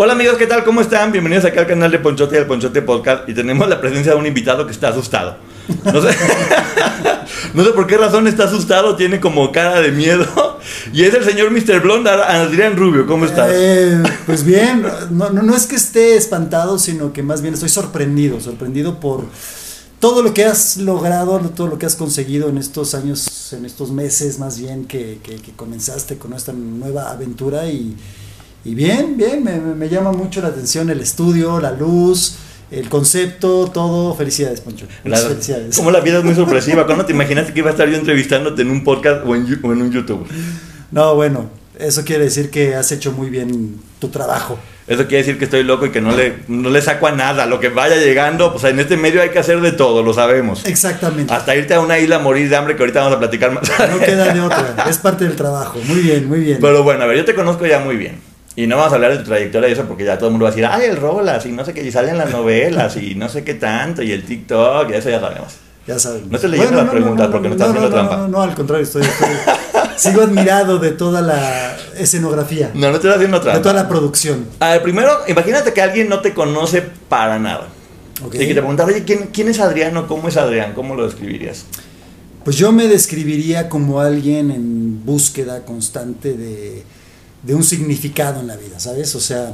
Hola amigos, ¿qué tal? ¿Cómo están? Bienvenidos aquí al canal de Ponchote y al Ponchote Podcast y tenemos la presencia de un invitado que está asustado. No sé, por qué razón está asustado, tiene como cara de miedo y es el señor Mr. Blonde, Adrián Rubio, ¿cómo estás? Eh, pues bien, no es que esté espantado, sino que más bien estoy sorprendido, sorprendido por todo lo que has logrado, todo lo que has conseguido en estos años, en estos meses más bien que, que, que comenzaste con esta nueva aventura y y bien, bien, me, me, llama mucho la atención el estudio, la luz, el concepto, todo. Felicidades, Poncho. Claro. Felicidades. Como la vida es muy sorpresiva. ¿Cuándo te imaginaste que iba a estar yo entrevistándote en un podcast o en, o en un YouTube? No, bueno, eso quiere decir que has hecho muy bien tu trabajo. Eso quiere decir que estoy loco y que no le, no le saco a nada. Lo que vaya llegando, pues en este medio hay que hacer de todo, lo sabemos. Exactamente. Hasta irte a una isla a morir de hambre, que ahorita vamos a platicar más. No queda de otra, es parte del trabajo. Muy bien, muy bien. Pero bueno, a ver, yo te conozco ya muy bien. Y no vamos a hablar de tu trayectoria y eso porque ya todo el mundo va a decir, ay, el Rolas y no sé qué, y salen las novelas y no sé qué tanto, y el TikTok, y eso ya sabemos. Ya sabemos. No estoy leyendo Bueno, las preguntas porque no estás haciendo trampa. No, no, al contrario, estoy, estoy- sigo admirado de toda la escenografía, No, no estoy haciendo de toda trampa. la producción. A ver, primero, imagínate que alguien no te conoce para nada. Y que te preguntas, oye, ¿quién, ¿quién es Adrián o cómo es Adrián? ¿Cómo lo describirías? Pues yo me describiría como alguien en búsqueda constante de, de un significado en la vida, ¿sabes? O sea,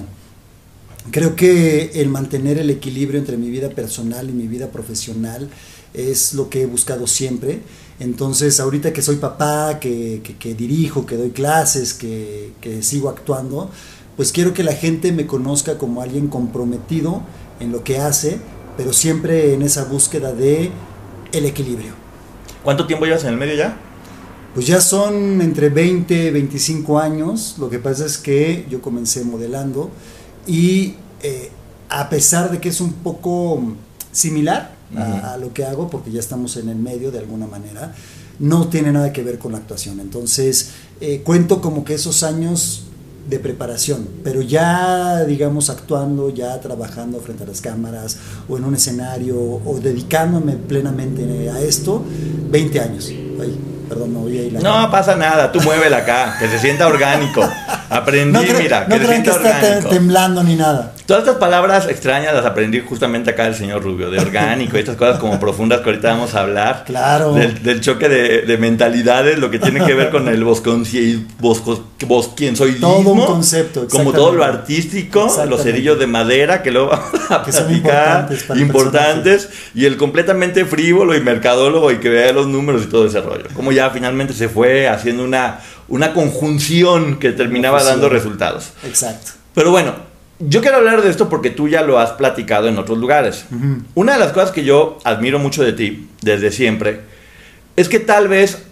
creo que el mantener el equilibrio entre mi vida personal y mi vida profesional es lo que he buscado siempre. Entonces, ahorita que soy papá, que, que- dirijo, que doy clases, que, que sigo actuando, pues quiero que la gente me conozca como alguien comprometido en lo que hace, pero siempre en esa búsqueda de el equilibrio. ¿Cuánto tiempo llevas en el medio ya? Pues ya son entre 20 y 25 años. Lo que pasa es que yo comencé modelando y eh, a pesar de que es un poco similar a, a lo que hago, porque ya estamos en el medio de alguna manera, no tiene nada que ver con la actuación. Entonces, eh, cuento como que esos años de preparación, pero ya, digamos, actuando, ya trabajando frente a las cámaras o en un escenario o dedicándome plenamente a esto, 20 años. Ay, perdón, no voy a ir No pasa nada, tú muévela acá, que se sienta orgánico. Aprendí, no, mira, no que se que sienta está te- orgánico. temblando ni nada. Todas estas palabras extrañas las aprendí justamente acá del señor Rubio, de orgánico, y estas cosas como profundas que ahorita vamos a hablar. Claro. Del, del choque de, de mentalidades, lo que tiene que ver con el bosconci- bosco- bos- quién soy Todo un concepto, Como todo lo artístico, los cerillos de madera que luego vamos a Que son platicar, importantes importantes, y el completamente frívolo y mercadólogo y que vea los números y todo ese rollo. Como ya finalmente se fue haciendo una, una conjunción que terminaba dando resultados. Exacto. Pero bueno, yo quiero hablar de esto porque tú ya lo has platicado en otros lugares. Una de las cosas que yo admiro mucho de ti, desde siempre, es que tal vez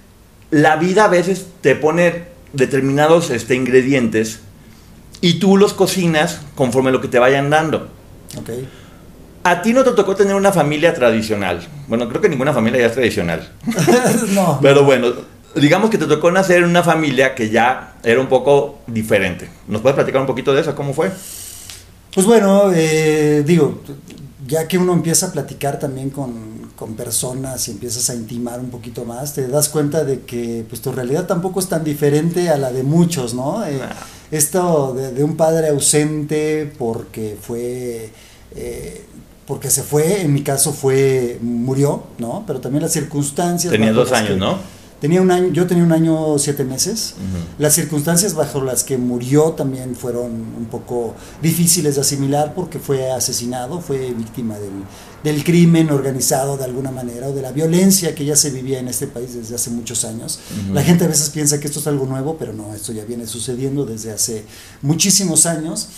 la vida a veces te pone determinados este, ingredientes y tú los cocinas conforme lo que te vayan dando. Ok. A ti no te tocó tener una familia tradicional. Bueno, creo que ninguna familia ya es tradicional. no. Pero bueno, digamos que te tocó nacer en una familia que ya era un poco diferente. ¿Nos puedes platicar un poquito de eso? ¿Cómo fue? Pues bueno, eh, digo, ya que uno empieza a platicar también con, con personas y empiezas a intimar un poquito más, te das cuenta de que pues tu realidad tampoco es tan diferente a la de muchos, ¿no? Eh, Nah. Esto de, de un padre ausente porque fue... eh, porque se fue, en mi caso fue, murió, ¿no? Pero también las circunstancias... Tenías bajo dos años, que- ¿no? Tenía un año, yo tenía un año siete meses. Las circunstancias bajo las que murió también fueron un poco difíciles de asimilar porque fue asesinado, fue víctima del, crimen organizado de alguna manera o de la violencia que ya se vivía en este país desde hace muchos años. La gente a veces piensa que esto es algo nuevo, pero no, esto ya viene sucediendo desde hace muchísimos años.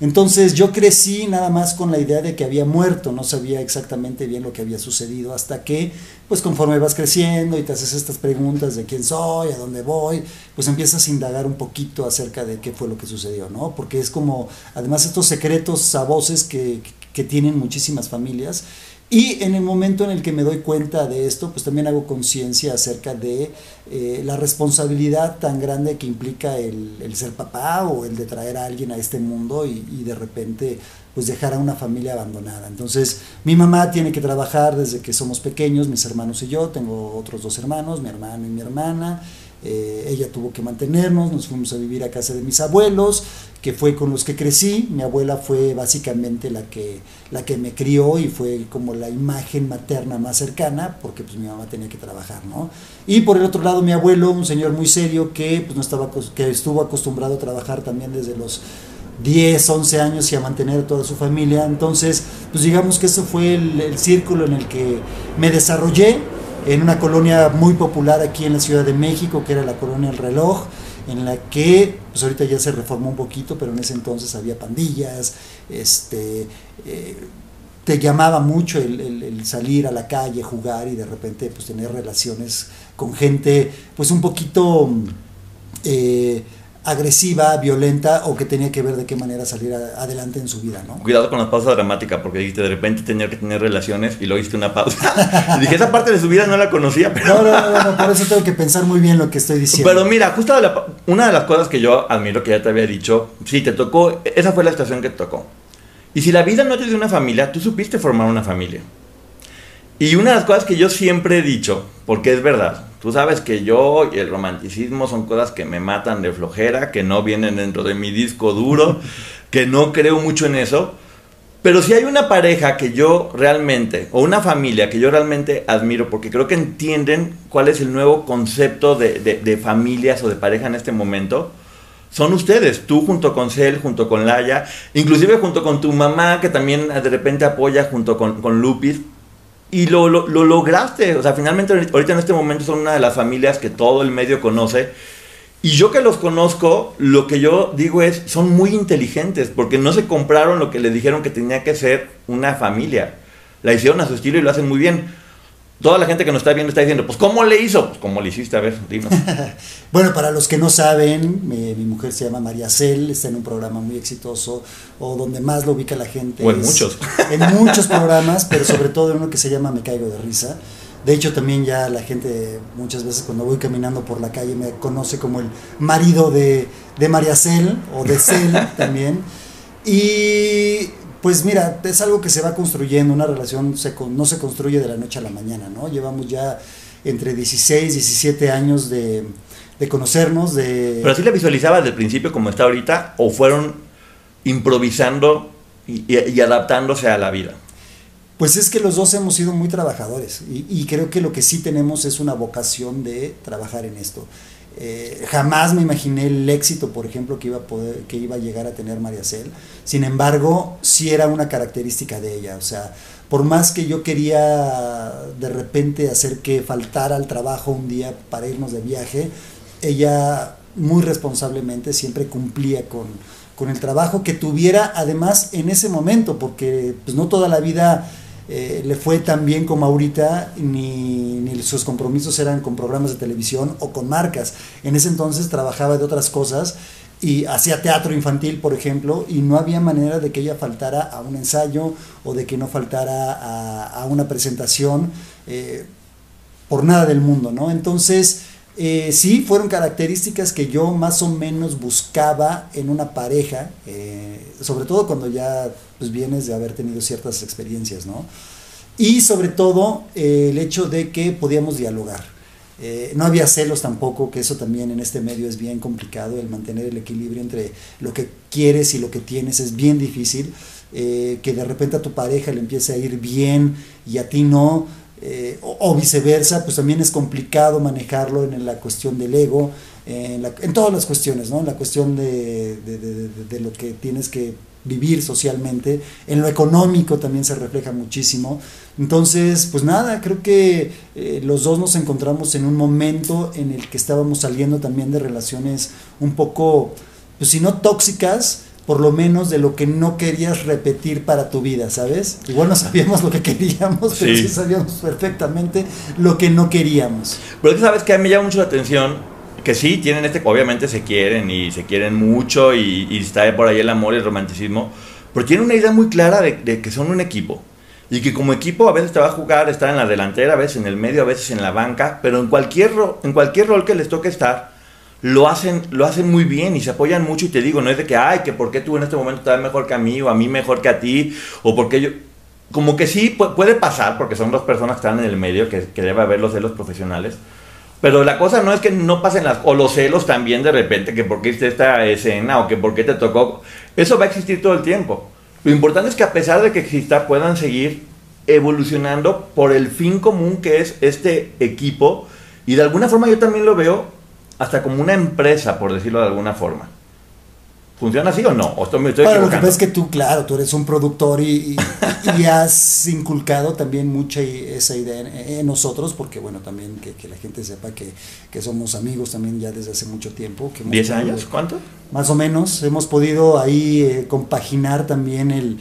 Entonces yo crecí nada más con la idea de que había muerto, no sabía exactamente bien lo que había sucedido hasta que, pues conforme vas creciendo y te haces estas preguntas de quién soy, a dónde voy, pues empiezas a indagar un poquito acerca de qué fue lo que sucedió, ¿no? Porque es como, además estos secretos a voces que, que tienen muchísimas familias y en el momento en el que me doy cuenta de esto, pues también hago conciencia acerca de eh, la responsabilidad tan grande que implica el, ser papá o el de traer a alguien a este mundo y, y, de repente pues dejar a una familia abandonada. Entonces mi mamá tiene que trabajar desde que somos pequeños, mis hermanos y yo, tengo otros dos hermanos, mi hermano y mi hermana. Eh, ella tuvo que mantenernos, nos fuimos a vivir a casa de mis abuelos, que fue con los que crecí. Mi abuela fue básicamente la que, la que me crió y fue como la imagen materna más cercana, porque pues mi mamá tenía que trabajar, ¿no? Y por el otro lado mi abuelo, un señor muy serio que, pues, no estaba, que estuvo acostumbrado a trabajar también desde los 10, 11 años y a mantener toda su familia. Entonces, pues digamos que eso fue el círculo en el que me desarrollé en una colonia muy popular aquí en la Ciudad de México, que era la colonia El Reloj, en la que, pues ahorita ya se reformó un poquito, pero en ese entonces había pandillas, este, eh, te llamaba mucho el, salir a la calle, jugar y de repente pues tener relaciones con gente pues un poquito... Eh, agresiva, violenta o que tenía que ver de qué manera salir adelante en su vida, ¿no? Cuidado con la pausa dramática porque dijiste de repente tenía que tener relaciones y luego hiciste una pausa. dije, esa parte de su vida no la conocía, pero... No, no, no, por eso tengo que pensar muy bien lo que estoy diciendo. Pero mira, justo una de las cosas que yo admiro que ya te había dicho, sí, te tocó, esa fue la estación que te tocó. Y si la vida no te dio una familia, tú supiste formar una familia. Y una de las cosas que yo siempre he dicho, porque es verdad, Tú sabes que yo y el romanticismo son cosas que me matan de flojera, que no vienen dentro de mi disco duro, que no creo mucho en eso. Pero si hay una pareja que yo realmente, o una familia que yo realmente admiro, porque creo que entienden cuál es el nuevo concepto de, familias o de pareja en este momento, son ustedes, tú junto con Cel, junto con Laia, inclusive junto con tu mamá que también de repente apoya junto con, con Lupis, y lo, lo, lograste. O sea, finalmente ahorita en este momento son una de las familias que todo el medio conoce. Y yo que los conozco, lo que yo digo es, son muy inteligentes, porque no se compraron lo que les dijeron que tenía que ser una familia. La hicieron a su estilo y lo hacen muy bien toda la gente que nos está viendo está diciendo, pues ¿cómo le hizo? Pues ¿cómo le hiciste? A ver, dime. bueno, para los que no saben, mi, mujer se llama María Cel, está en un programa muy exitoso, o donde más lo ubica la gente. O en muchos. En muchos programas, pero sobre todo en uno que se llama Me Caigo de Risa. De hecho, también ya la gente muchas veces cuando voy caminando por la calle me conoce como el marido de, de María Cel, o de Cel también. Y pues mira, es algo que se va construyendo, una relación no se construye de la noche a la mañana, ¿no? Llevamos ya entre 16, 17 años de, conocernos, de... ¿Pero así la visualizabas desde el principio como está ahorita o fueron improvisando y, adaptándose a la vida? Pues es que los dos hemos sido muy trabajadores y, y creo que lo que sí tenemos es una vocación de trabajar en esto. Eh, jamás me imaginé el éxito, por ejemplo, que iba a poder, que iba a llegar a tener María Cel. Sin embargo, sí era una característica de ella. O sea, por más que yo quería de repente hacer que faltara al trabajo un día para irnos de viaje, ella muy responsablemente siempre cumplía con, con el trabajo que tuviera, además en ese momento, porque pues no toda la vida eh, le fue tan bien como ahorita, ni, sus compromisos eran con programas de televisión o con marcas. En ese entonces trabajaba de otras cosas y hacía teatro infantil, por ejemplo, y no había manera de que ella faltara a un ensayo o de que no faltara a, una presentación eh, por nada del mundo, ¿no? Entonces, eh, sí, fueron características que yo más o menos buscaba en una pareja, eh, sobre todo cuando ya pues, vienes de haber tenido ciertas experiencias, ¿no? Y sobre todo eh, el hecho de que podíamos dialogar. no había celos tampoco, que eso también en este medio es bien complicado, el mantener el equilibrio entre lo que quieres y lo que tienes es bien difícil. que de repente a tu pareja le empiece a ir bien y a ti no, eh, o, viceversa, pues también es complicado manejarlo en la cuestión del ego, en, en todas las cuestiones, ¿no? En la cuestión de, de, lo que tienes que vivir socialmente, en lo económico también se refleja muchísimo. Entonces, pues nada, creo que eh, los dos nos encontramos en un momento en el que estábamos saliendo también de relaciones un poco, pues si no tóxicas, por lo menos de lo que no querías repetir para tu vida, ¿sabes? Igual no sabíamos lo que queríamos, pero sí, sabíamos perfectamente lo que no queríamos. Pero que sabes que a mí me llama mucho la atención que sí, tienen este, obviamente se quieren y se quieren mucho y, está por ahí el amor y el romanticismo, pero tienen una idea muy clara de, de, que son un equipo. Y que como equipo a veces te va a jugar estar en la delantera, a veces en el medio, a veces en la banca, pero en cualquier, en cualquier rol que les toque estar, lo hacen, lo hacen muy bien y se apoyan mucho y te digo, no es de que, ay, que por qué tú en este momento estás mejor que a mí o a mí mejor que a ti o porque yo... Como que sí puede pasar porque son dos personas que están en el medio, que, que debe haber los celos profesionales. Pero la cosa no es que no pasen las... O los celos también de repente, que por qué hiciste esta escena o que por qué te tocó. Eso va a existir todo el tiempo. Lo importante es que a pesar de que exista, puedan seguir evolucionando por el fin común que es este equipo. Y de alguna forma yo también lo veo hasta como una empresa, por decirlo de alguna forma. ¿Funciona así o no? ¿O estoy, estoy lo que pasa es que tú, claro, tú eres un productor y, y, has inculcado también mucha esa idea en, nosotros, porque bueno, también que, la gente sepa que, que, somos amigos también ya desde hace mucho tiempo. Que ¿Diez años? ¿Cuánto? Más o menos. Hemos podido ahí eh, compaginar también el,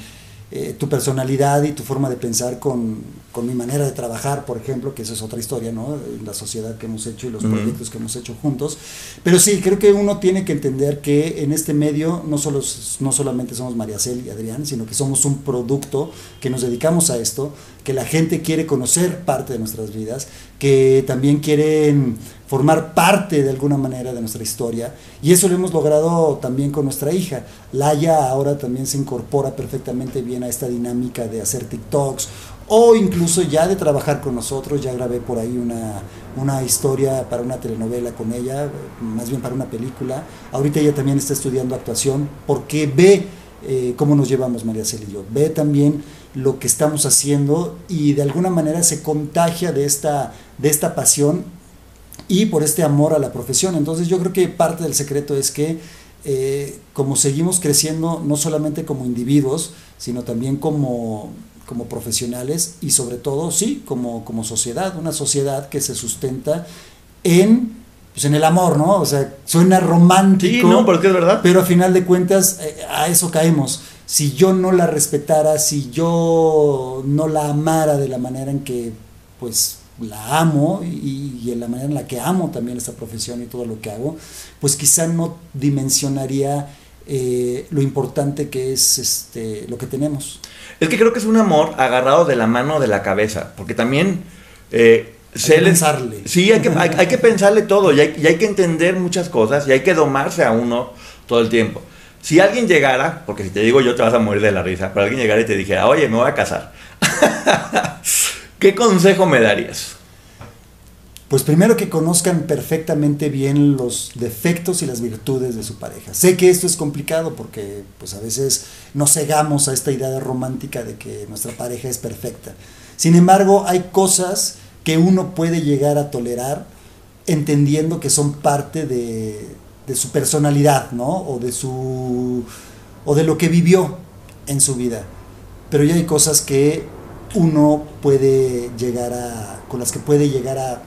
eh, tu personalidad y tu forma de pensar con, con, mi manera de trabajar, por ejemplo, que eso es otra historia, ¿no? La sociedad que hemos hecho y los proyectos que hemos hecho juntos. Pero sí, creo que uno tiene que entender que en este medio no, solo, no solamente somos Mariacel y Adrián, sino que somos un producto que nos dedicamos a esto, que la gente quiere conocer parte de nuestras vidas, que también quieren formar parte de alguna manera de nuestra historia. Y eso lo hemos logrado también con nuestra hija. Laia ahora también se incorpora perfectamente bien a esta dinámica de hacer TikToks o incluso ya de trabajar con nosotros. Ya grabé por ahí una, una historia para una telenovela con ella, más bien para una película. Ahorita ella también está estudiando actuación porque ve eh, cómo nos llevamos María Cel y yo. Ve también lo que estamos haciendo y de alguna manera se contagia de esta, de esta pasión y por este amor a la profesión. Entonces yo creo que parte del secreto es que eh, como seguimos creciendo, no solamente como individuos, sino también como, como profesionales y sobre todo, sí, como, como sociedad, una sociedad que se sustenta en, pues en el amor, ¿no? O sea, suena romántico. Sí, no, porque es verdad. Pero a final de cuentas, eh, a eso caemos. Si yo no la respetara, si yo no la amara de la manera en que, pues, la amo y, en la manera en la que amo también esta profesión y todo lo que hago, pues quizá no dimensionaría eh, lo importante que es este, lo que tenemos. Es que creo que es un amor agarrado de la mano de la cabeza, porque también... Eh, hay que pensarle. Sí, hay que, hay, que pensarle todo y hay, y hay que entender muchas cosas y hay que domarse a uno todo el tiempo. Si alguien llegara, porque si te digo yo te vas a morir de la risa, pero alguien llegara y te dijera, oye, me voy a casar. ¿Qué consejo me darías? Pues primero que conozcan perfectamente bien los defectos y las virtudes de su pareja. Sé que esto es complicado porque pues a veces nos cegamos a esta idea romántica de que nuestra pareja es perfecta. Sin embargo, hay cosas que uno puede llegar a tolerar entendiendo que son parte de, de su personalidad, ¿no? O de su o de lo que vivió en su vida. Pero ya hay cosas que uno puede llegar a, con las que puede llegar a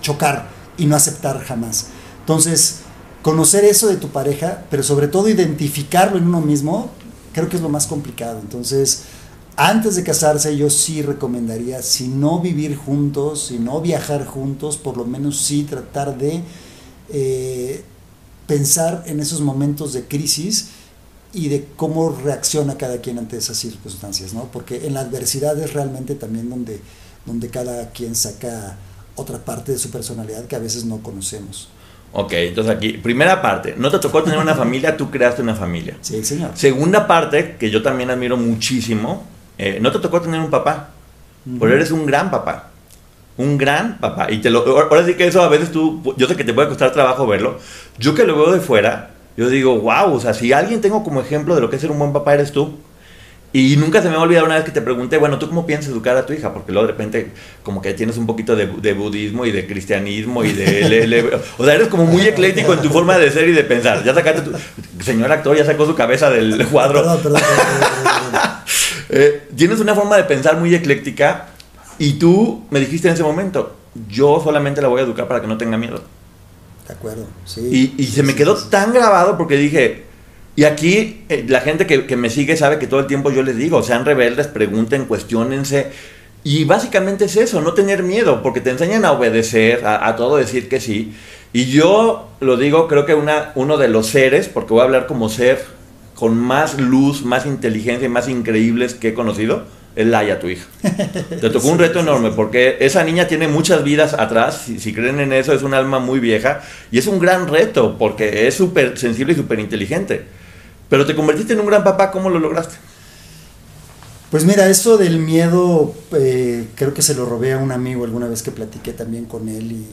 chocar y no aceptar jamás. Entonces, conocer eso de tu pareja, pero sobre todo identificarlo en uno mismo, creo que es lo más complicado. Entonces, antes de casarse yo sí recomendaría, si no vivir juntos, si no viajar juntos, por lo menos sí tratar de eh, pensar en esos momentos de crisis y de cómo reacciona cada quien ante esas circunstancias, ¿no? Porque en la adversidad es realmente también donde, donde cada quien saca otra parte de su personalidad que a veces no conocemos. Ok, entonces aquí, primera parte, no te tocó tener una familia, tú creaste una familia. Sí, señor. Segunda parte, que yo también admiro muchísimo, eh, no te tocó tener un papá, pero eres un gran papá. Un gran papá. Y te lo, ahora sí que eso a veces tú, yo sé que te puede costar trabajo verlo. Yo que lo veo de fuera, yo digo, wow, o sea, si alguien tengo como ejemplo de lo que es ser un buen papá eres tú. Y nunca se me va a olvidar una vez que te pregunté, bueno, ¿tú cómo piensas educar a tu hija? Porque luego de repente como que tienes un poquito de, de budismo y de cristianismo y de... o sea, eres como muy ecléctico en tu forma de ser y de pensar. Ya sacaste tu... Señor actor ya sacó su cabeza del cuadro. Perdón, perdón, eh, tienes una forma de pensar muy ecléctica y tú me dijiste en ese momento, yo solamente la voy a educar para que no tenga miedo. De acuerdo, sí. Y, se me quedó tan grabado porque dije, y aquí eh, la gente que, me sigue sabe que todo el tiempo yo les digo, sean rebeldes, pregunten, cuestionense. Y básicamente es eso, no tener miedo, porque te enseñan a obedecer, a, todo decir que sí. Y yo lo digo, creo que una, uno de los seres, porque voy a hablar como ser con más luz, más inteligencia y más increíbles que he conocido, es Laia, tu hija. Te tocó un reto enorme porque esa niña tiene muchas vidas atrás, si, si creen en eso, es un alma muy vieja y es un gran reto porque es súper sensible y súper inteligente. Pero te convertiste en un gran papá, ¿cómo lo lograste? Pues mira, eso del miedo, eh, creo que se lo robé a un amigo alguna vez que platiqué también con él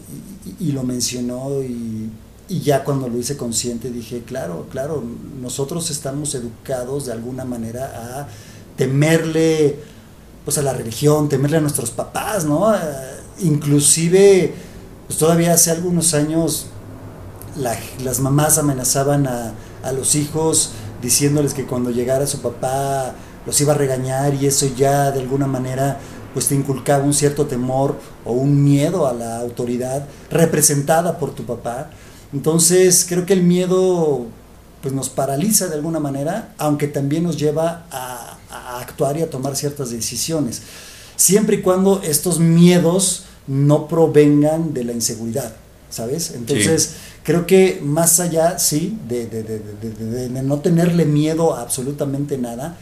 y, lo mencionó y, y, ya cuando lo hice consciente dije, claro, claro, nosotros estamos educados de alguna manera a temerle pues a la religión, temerle a nuestros papás, ¿no? Eh, inclusive, pues todavía hace algunos años las mamás amenazaban a, a los hijos diciéndoles que cuando llegara su papá los iba a regañar y eso ya de alguna manera pues te inculcaba un cierto temor o un miedo a la autoridad representada por tu papá. Entonces creo que el miedo pues nos paraliza de alguna manera, aunque también nos lleva a, actuar y a tomar ciertas decisiones, siempre y cuando estos miedos no provengan de la inseguridad, ¿sabes? Entonces, creo que más allá, sí, de, de, no tenerle miedo a absolutamente nada,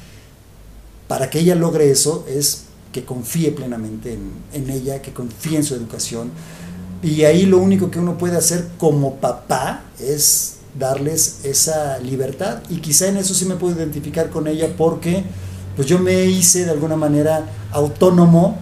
para que ella logre eso es que confíe plenamente en, en ella, que confíe en su educación. Y ahí lo único que uno puede hacer como papá es darles esa libertad. Y quizá en eso sí me puedo identificar con ella porque pues yo me hice de alguna manera autónomo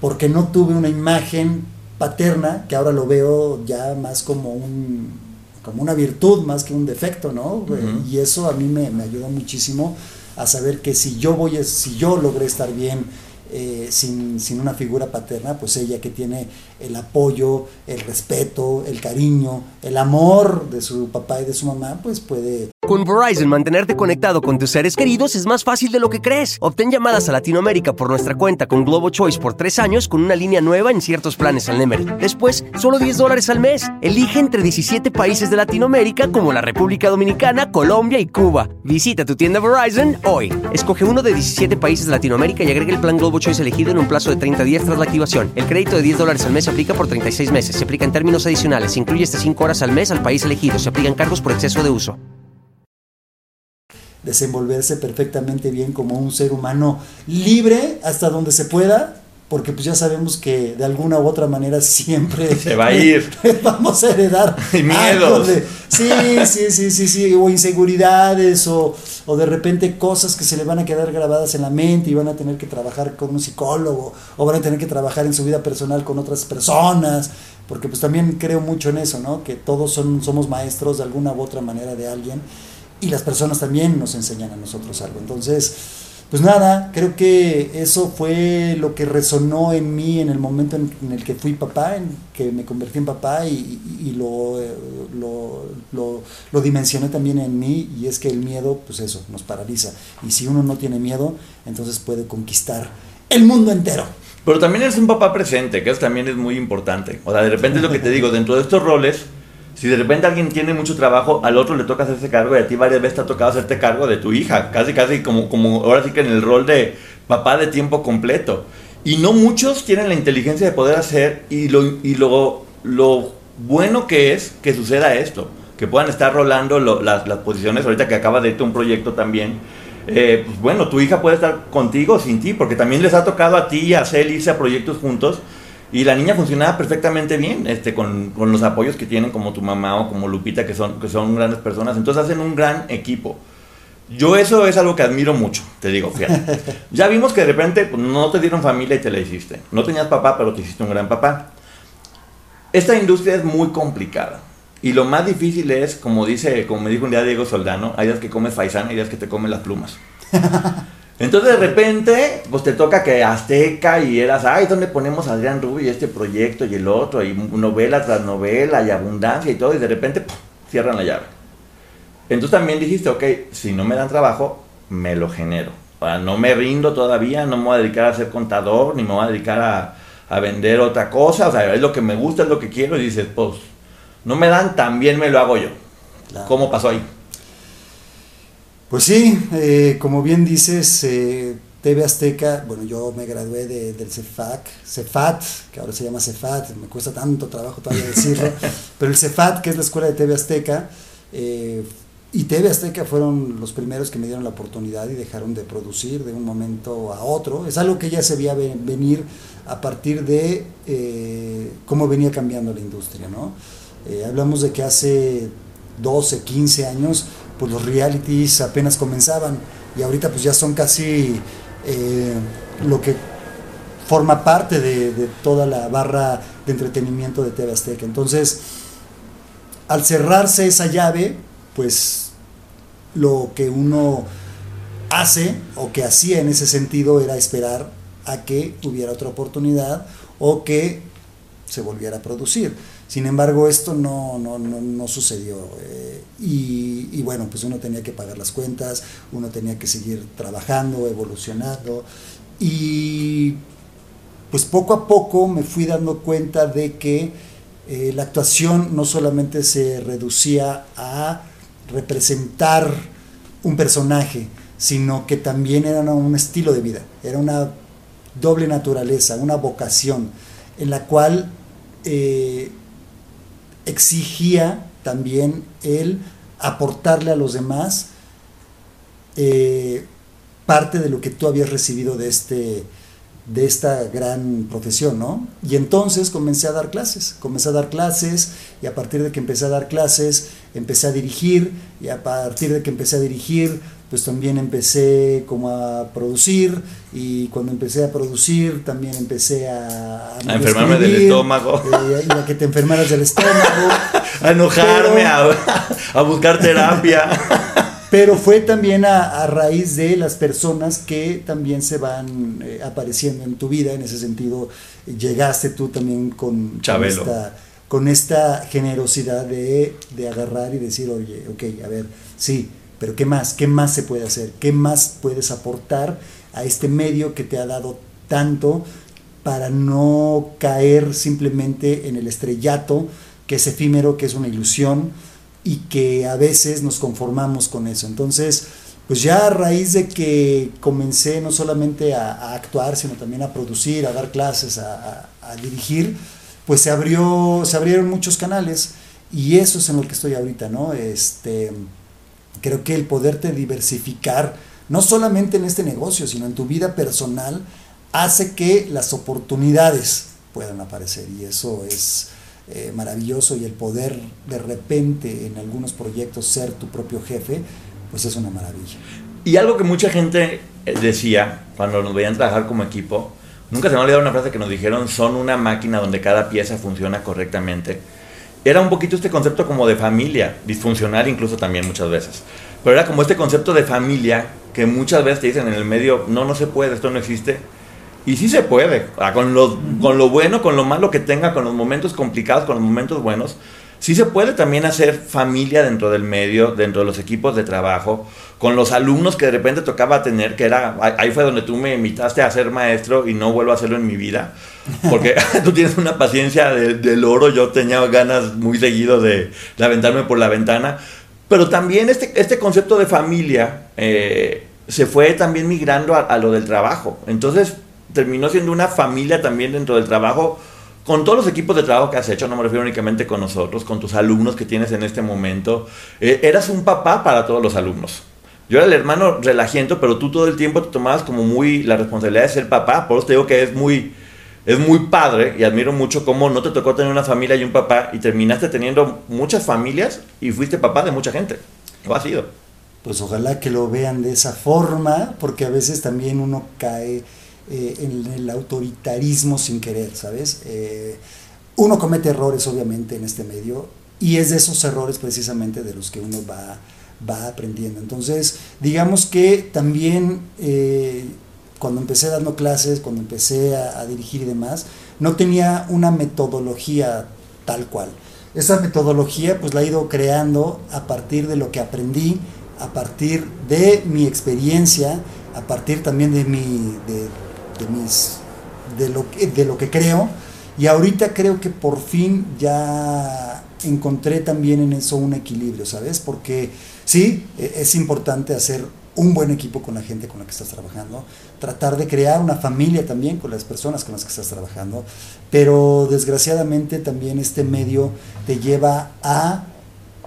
porque no tuve una imagen paterna, que ahora lo veo ya más como un como una virtud más que un defecto, ¿no? Y eso a mí me, me, ayudó muchísimo a saber que si yo voy, si yo logré estar bien eh, sin, sin, una figura paterna, pues ella que tiene el apoyo, el respeto, el cariño, el amor de su papá y de su mamá, pues puede... Con Verizon, mantenerte conectado con tus seres queridos es más fácil de lo que crees. Obtén llamadas a Latinoamérica por nuestra cuenta con Globo Choice por tres años con una línea nueva en ciertos planes al Nemery. Después, solo 10 dólares al mes. Elige entre 17 países de Latinoamérica como la República Dominicana, Colombia y Cuba. Visita tu tienda Verizon hoy. Escoge uno de 17 países de Latinoamérica y agrega el plan Globo Choice elegido en un plazo de 30 días tras la activación. El crédito de 10 dólares al mes se aplica por 36 meses. Se aplica en términos adicionales. Se incluye hasta 5 horas al mes al país elegido. Se aplican cargos por exceso de uso. Desenvolverse perfectamente bien como un ser humano libre hasta donde se pueda, porque pues ya sabemos que de alguna u otra manera siempre se va a ir. vamos a heredar miedos. sí, sí, sí, sí, sí, o inseguridades o, o, de repente cosas que se le van a quedar grabadas en la mente y van a tener que trabajar con un psicólogo o van a tener que trabajar en su vida personal con otras personas, porque pues también creo mucho en eso, ¿no? Que todos son, somos maestros de alguna u otra manera de alguien y las personas también nos enseñan a nosotros algo. Entonces, pues nada, creo que eso fue lo que resonó en mí en el momento en, el que fui papá, en que me convertí en papá y, lo, lo, lo, dimensioné también en mí y es que el miedo, pues eso, nos paraliza. Y si uno no tiene miedo, entonces puede conquistar el mundo entero. Pero también eres un papá presente, que eso también es muy importante. O sea, de repente es lo que te digo, dentro de estos roles si de repente alguien tiene mucho trabajo, al otro le toca hacerse cargo y a ti varias veces te ha tocado hacerte cargo de tu hija, casi casi como, como ahora sí que en el rol de papá de tiempo completo. Y no muchos tienen la inteligencia de poder hacer y lo, y lo, lo bueno que es que suceda esto, que puedan estar rolando las, las, posiciones, ahorita que acaba de irte un proyecto también. Eh, pues bueno, tu hija puede estar contigo sin ti, porque también les ha tocado a ti y a Cel irse a proyectos juntos y la niña funcionaba perfectamente bien, este, con, con, los apoyos que tienen como tu mamá o como Lupita, que son, que son grandes personas. Entonces hacen un gran equipo. Yo eso es algo que admiro mucho, te digo, fíjate. Ya vimos que de repente pues, no te dieron familia y te la hiciste. No tenías papá, pero te hiciste un gran papá. Esta industria es muy complicada. Y lo más difícil es, como dice, como me dijo un día Diego Soldano, hay días que comes faisán, hay días que te comen las plumas. Entonces de repente, pues te toca que Azteca y eras, ay, ¿dónde ponemos a Adrián Rubio y este proyecto y el otro? Y novela tras novela y abundancia y todo, y de repente ¡pum! cierran la llave. Entonces también dijiste, ok, si no me dan trabajo, me lo genero. O no me rindo todavía, no me voy a dedicar a ser contador, ni me voy a dedicar a, a vender otra cosa. O sea, es lo que me gusta, es lo que quiero. Y dices, pues, no me dan, también me lo hago yo. ¿Cómo pasó ahí? Pues sí, eh, como bien dices, eh, TV Azteca, bueno, yo me gradué del CEFAC, CEFAT, que ahora se llama CEFAT, me cuesta tanto trabajo todavía decirlo, pero el CEFAT, que es la escuela de TV Azteca, eh, y TV Azteca fueron los primeros que me dieron la oportunidad y dejaron de producir de un momento a otro. Es algo que ya se veía venir a partir de cómo venía cambiando la industria, ¿no? hablamos de que hace 12, 15 años pues los realities apenas comenzaban y ahorita pues ya son casi eh, lo que forma parte de, toda la barra de entretenimiento de TV Azteca. Entonces, al cerrarse esa llave, pues lo que uno hace o que hacía en ese sentido era esperar a que hubiera otra oportunidad o que se volviera a producir. Sin embargo, esto no, no, no, sucedió. Eh, y, bueno, pues uno tenía que pagar las cuentas, uno tenía que seguir trabajando, evolucionando. Y pues poco a poco me fui dando cuenta de que eh, la actuación no solamente se reducía a representar un personaje, sino que también era un estilo de vida, era una doble naturaleza, una vocación, en la cual eh, exigía también el aportarle a los demás eh, parte de lo que tú habías recibido de, este, de esta gran profesión, ¿no? Y entonces comencé a dar clases, comencé a dar clases y a partir de que empecé a dar clases, empecé a dirigir y a partir de que empecé a dirigir, pues también empecé como a producir y cuando empecé a producir también empecé a... A, enfermarme del estómago. Eh, y a que te enfermaras del estómago. a enojarme, a, buscar terapia. pero fue también a, raíz de las personas que también se van eh, apareciendo en tu vida, en ese sentido llegaste tú también con, con esta, con esta generosidad de, de agarrar y decir, oye, ok, a ver, sí, pero ¿qué más? ¿Qué más se puede hacer? ¿Qué más puedes aportar a este medio que te ha dado tanto para no caer simplemente en el estrellato, que es efímero, que es una ilusión y que a veces nos conformamos con eso? Entonces, pues ya a raíz de que comencé no solamente a, actuar, sino también a producir, a dar clases, a, a dirigir, pues se abrió, se abrieron muchos canales y eso es en lo que estoy ahorita, ¿no? Este, Creo que el poderte diversificar, no solamente en este negocio, sino en tu vida personal, hace que las oportunidades puedan aparecer. Y eso es eh, maravilloso. Y el poder de repente en algunos proyectos ser tu propio jefe, pues es una maravilla. Y algo que mucha gente eh, decía cuando nos veían trabajar como equipo, nunca se me ha olvidado una frase que nos dijeron, son una máquina donde cada pieza funciona correctamente era un poquito este concepto como de familia, disfuncional incluso también muchas veces. Pero era como este concepto de familia que muchas veces te dicen en el medio, no, no se puede, esto no existe. Y sí se puede, con lo, con lo bueno, con lo malo que tenga, con los momentos complicados, con los momentos buenos. Sí se puede también hacer familia dentro del medio, dentro de los equipos de trabajo, con los alumnos que de repente tocaba tener, que era, ahí fue donde tú me invitaste a ser maestro y no vuelvo a hacerlo en mi vida, porque tú tienes una paciencia del oro, yo tenía ganas muy seguido de, aventarme por la ventana, pero también este, este concepto de familia eh, se fue también migrando a, a lo del trabajo, entonces terminó siendo una familia también dentro del trabajo, con todos los equipos de trabajo que has hecho, no me refiero únicamente con nosotros, con tus alumnos que tienes en este momento, eh, eras un papá para todos los alumnos. Yo era el hermano relajiento, pero tú todo el tiempo te tomabas como muy la responsabilidad de ser papá. Por eso te digo que es muy, es muy padre y admiro mucho cómo no te tocó tener una familia y un papá y terminaste teniendo muchas familias y fuiste papá de mucha gente. Lo ha sido. Pues ojalá que lo vean de esa forma, porque a veces también uno cae eh, en el autoritarismo sin querer, ¿sabes? Eh, uno comete errores obviamente en este medio y es de esos errores precisamente de los que uno va va aprendiendo. Entonces, digamos que también eh, cuando empecé dando clases, cuando empecé a, dirigir y demás, no tenía una metodología tal cual. Esa metodología pues la he ido creando a partir de lo que aprendí, a partir de mi experiencia, a partir también de mi, de, mis, de lo, de lo que creo. Y ahorita creo que por fin ya encontré también en eso un equilibrio, ¿sabes? Porque sí, e, es importante hacer un buen equipo con la gente con la que estás trabajando, tratar de crear una familia también con las personas con las que estás trabajando, pero desgraciadamente también este medio te lleva a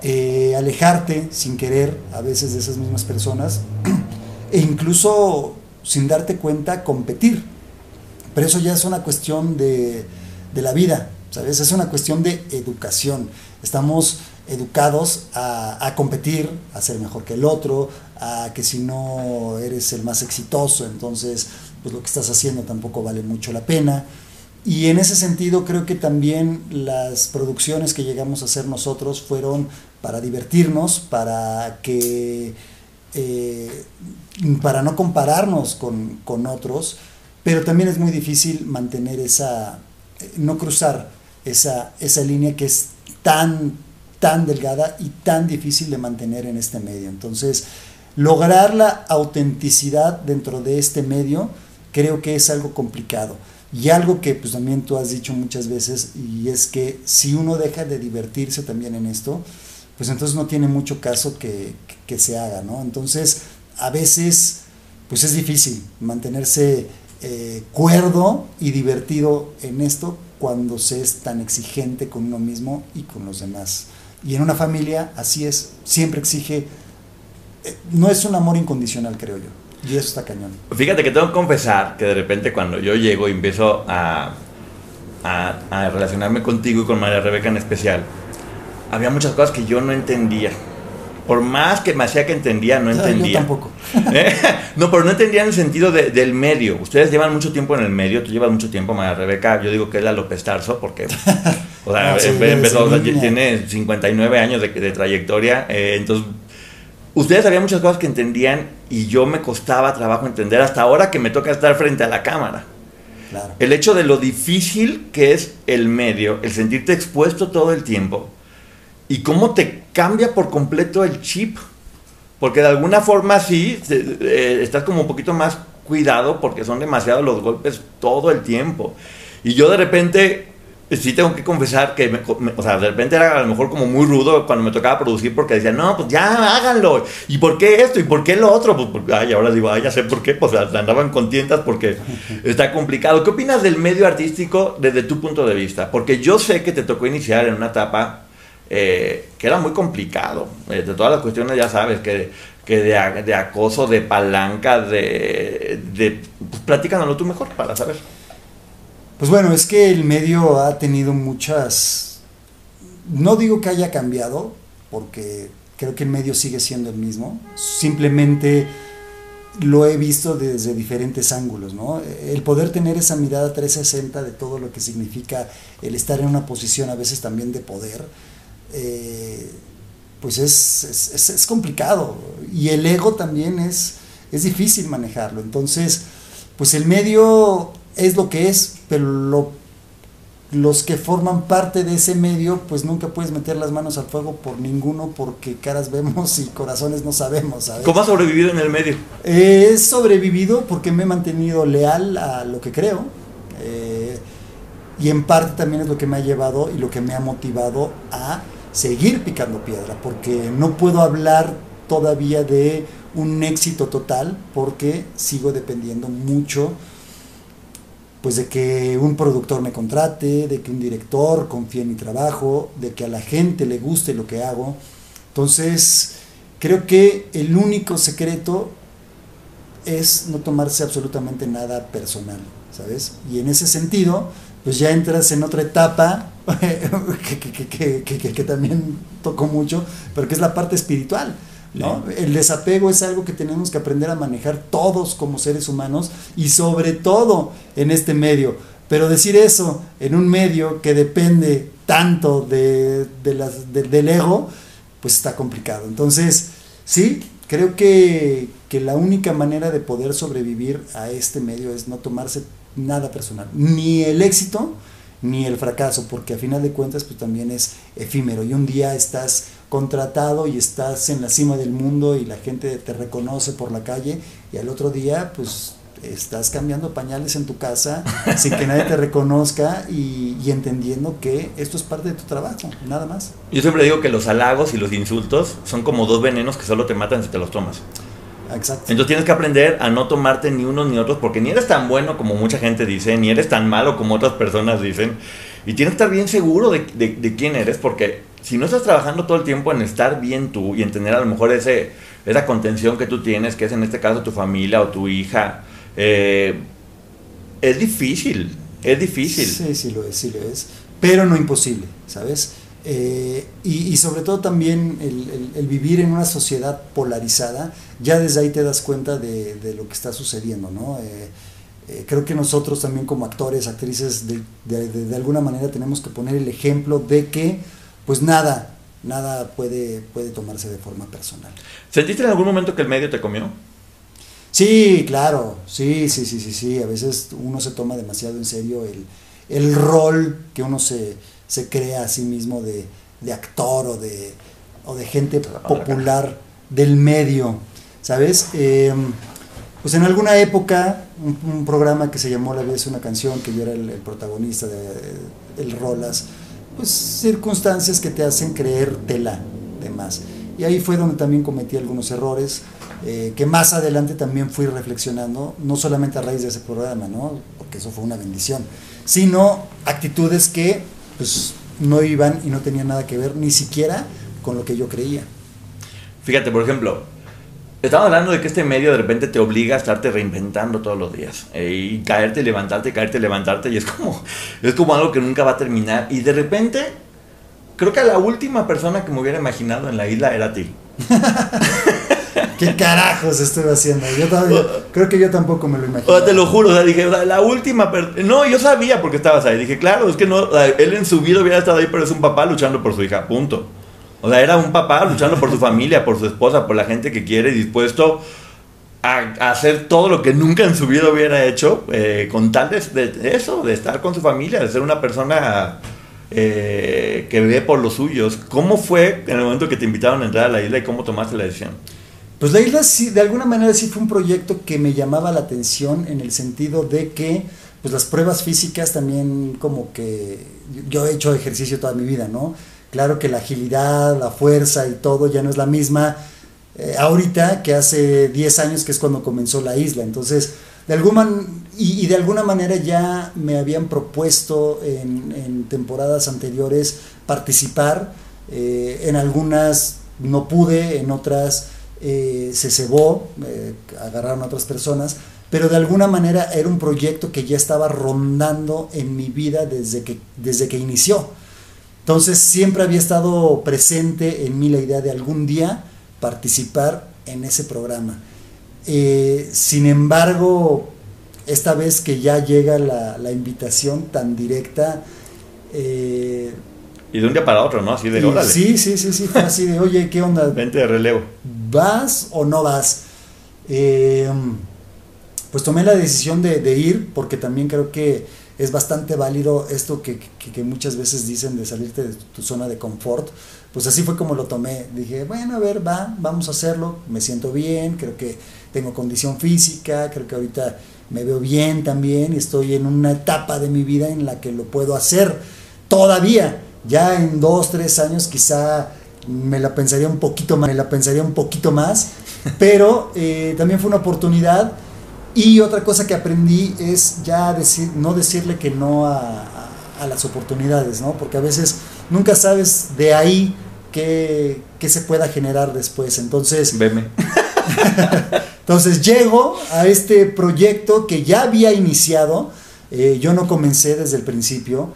eh, alejarte sin querer a veces de esas mismas personas e incluso sin darte cuenta competir. Pero eso ya es una cuestión de, de la vida, ¿sabes? Es una cuestión de educación. Estamos educados a, competir, a ser mejor que el otro, a que si no eres el más exitoso, entonces pues lo que estás haciendo tampoco vale mucho la pena. Y en ese sentido creo que también las producciones que llegamos a hacer nosotros fueron para divertirnos, para que eh, para no compararnos con, con, otros, pero también es muy difícil mantener esa, no cruzar esa, esa línea que es tan, tan delgada y tan difícil de mantener en este medio. Entonces, lograr la autenticidad dentro de este medio creo que es algo complicado. Y algo que pues también tú has dicho muchas veces, y es que si uno deja de divertirse también en esto, pues entonces no tiene mucho caso que, que se haga, ¿no? Entonces, a veces, pues es difícil mantenerse eh, cuerdo y divertido en esto cuando se es tan exigente con uno mismo y con los demás. Y en una familia así es, siempre exige, eh, no es un amor incondicional, creo yo. Y eso está cañón. Fíjate que tengo que confesar que de repente cuando yo llego y empiezo a, a, a relacionarme contigo y con María Rebeca en especial, había muchas cosas que yo no entendía por más que me hacía que entendía, no entendía. Yo tampoco. ¿Eh? No, pero no entendía en el sentido del medio. Ustedes llevan mucho tiempo en el medio, tú llevas mucho tiempo, María Rebeca, yo digo que es la López Tarso, porque o sea, ah, tiene 59 años de, trayectoria, eh, entonces ustedes sabían muchas cosas que entendían y yo me costaba trabajo entender hasta ahora que me toca estar frente a la cámara. Claro. El hecho de lo difícil que es el medio, el sentirte expuesto todo el tiempo, y cómo te cambia por completo el chip. Porque de alguna forma sí, eh, estás como un poquito más cuidado porque son demasiados los golpes todo el tiempo. Y yo de repente, sí tengo que confesar que, o sea, de repente era a lo mejor como muy rudo cuando me tocaba producir porque decía, no, pues ya háganlo. ¿Y por qué esto? ¿Y por qué lo otro? Pues porque, ay, ahora digo, ay, ya sé por qué, pues andaban contentas porque está complicado. ¿Qué opinas del medio artístico desde tu punto de vista? Porque yo sé que te tocó iniciar en una etapa eh, que era muy complicado. Eh, de todas las cuestiones, ya sabes, que, que de, acoso, de palanca, de... de pues, platícanoslo tú mejor para saber. Pues bueno, es que el medio ha tenido muchas... No digo que haya cambiado, porque creo que el medio sigue siendo el mismo. Simplemente lo he visto desde diferentes ángulos, ¿no? El poder tener esa mirada 360 de todo lo que significa el estar en una posición a veces también de poder, eh, pues es, es, complicado. Y el ego también es, es difícil manejarlo. Entonces, pues el medio es lo que es, pero los que forman parte de ese medio, pues nunca puedes meter las manos al fuego por ninguno, porque caras vemos y corazones no sabemos. ¿Cómo has sobrevivido en el medio? he sobrevivido porque me he mantenido leal a lo que creo. Eh, y en parte también es lo que me ha llevado y lo que me ha motivado a seguir picando piedra, porque no puedo hablar todavía de un éxito total, porque sigo dependiendo mucho pues de que un productor me contrate, de que un director confíe en mi trabajo, de que a la gente le guste lo que hago. Entonces, creo que el único secreto es no tomarse absolutamente nada personal, ¿sabes? Y en ese sentido, pues ya entras en otra etapa que, también tocó mucho, pero que es la parte espiritual. ¿no? El desapego es algo que tenemos que aprender a manejar todos como seres humanos y sobre todo en este medio. Pero decir eso en un medio que depende tanto de, las, del ego, pues está complicado. Entonces, Sí, creo que, que la única manera de poder sobrevivir a este medio es no tomarse nada personal, ni el éxito ni el fracaso, porque a final de cuentas pues también es efímero y un día estás contratado y estás en la cima del mundo y la gente te reconoce por la calle y al otro día pues estás cambiando pañales en tu casa sin que nadie te reconozca y, y, entendiendo que esto es parte de tu trabajo, nada más. Yo siempre digo que los halagos y los insultos son como dos venenos que solo te matan si te los tomas. Exacto. Entonces tienes que aprender a no tomarte ni unos ni otros porque ni eres tan bueno como mucha gente dice, ni eres tan malo como otras personas dicen. Y tienes que estar bien seguro de, de, de quién eres porque si no estás trabajando todo el tiempo en estar bien tú y en tener a lo mejor ese, esa contención que tú tienes, que es en este caso tu familia o tu hija, eh, es difícil, es difícil. Sí, sí lo es, sí lo es, pero no imposible, ¿sabes? Eh, y, y, sobre todo también el, el, el, vivir en una sociedad polarizada, ya desde ahí te das cuenta de, de lo que está sucediendo, ¿no? Eh, eh, creo que nosotros también como actores, actrices, de, de, de, alguna manera tenemos que poner el ejemplo de que pues nada, nada puede, puede tomarse de forma personal. ¿Sentiste en algún momento que el medio te comió? Sí, claro, sí, sí, sí, sí, sí. A veces uno se toma demasiado en serio el, el rol que uno se, se crea a sí mismo de, de actor o de, o de gente popular del medio, ¿sabes? Eh, pues en alguna época, un, un, programa que se llamó La vida es una canción, que yo era el, el protagonista de, de, El Rolas, pues circunstancias que te hacen creértela de más. Y ahí fue donde también cometí algunos errores, eh, que más adelante también fui reflexionando, no solamente a raíz de ese programa, ¿no? porque eso fue una bendición, sino actitudes que pues, no iban y no tenían nada que ver ni siquiera con lo que yo creía. Fíjate, por ejemplo, estamos hablando de que este medio de repente te obliga a estarte reinventando todos los días eh, y caerte, levantarte, caerte, levantarte y es como, es como algo que nunca va a terminar y de repente creo que la última persona que me hubiera imaginado en la isla era a ti. ¿Qué carajos estoy haciendo? Yo todavía, creo que yo tampoco me lo imaginé. O sea, te lo juro, o sea, dije, la última No, yo sabía porque estabas ahí. Dije, claro, es que no, él en su vida hubiera estado ahí, pero es un papá luchando por su hija, punto. O sea, era un papá luchando por su familia, por su esposa, por la gente que quiere, dispuesto a, a hacer todo lo que nunca en su vida hubiera hecho, eh, con tal de, de, eso, de estar con su familia, de ser una persona eh, que ve por los suyos. ¿Cómo fue en el momento que te invitaron a entrar a la isla y cómo tomaste la decisión? Pues la isla sí, de alguna manera sí fue un proyecto que me llamaba la atención en el sentido de que pues las pruebas físicas también como que yo he hecho ejercicio toda mi vida, ¿no? Claro que la agilidad, la fuerza y todo ya no es la misma eh, ahorita que hace 10 años que es cuando comenzó la isla. Entonces, de alguna, y, y de alguna manera ya me habían propuesto en, en temporadas anteriores participar. Eh, en algunas no pude, en otras eh, se cebó, eh, agarraron a otras personas, pero de alguna manera era un proyecto que ya estaba rondando en mi vida desde que, desde que inició. Entonces siempre había estado presente en mí la idea de algún día participar en ese programa. Eh, sin embargo, esta vez que ya llega la, la invitación tan directa, eh, y de un día para otro, ¿no? Así de órale. Sí, sí, sí, sí, fue así de, oye, ¿qué onda? Vente de relevo. ¿Vas o no vas? Eh, pues tomé la decisión de, ir porque también creo que es bastante válido esto que, que, que, muchas veces dicen de salirte de tu zona de confort. Pues así fue como lo tomé. Dije, bueno, a ver, va, vamos a hacerlo. Me siento bien, creo que tengo condición física, creo que ahorita me veo bien también y estoy en una etapa de mi vida en la que lo puedo hacer todavía ya en dos, tres años quizá me la pensaría un poquito más, me la pensaría un poquito más, pero eh, también fue una oportunidad y otra cosa que aprendí es ya decir, no decirle que no a, a, a las oportunidades, ¿no? Porque a veces nunca sabes de ahí qué, qué se pueda generar después. Entonces, Veme. entonces llego a este proyecto que ya había iniciado, eh, yo no comencé desde el principio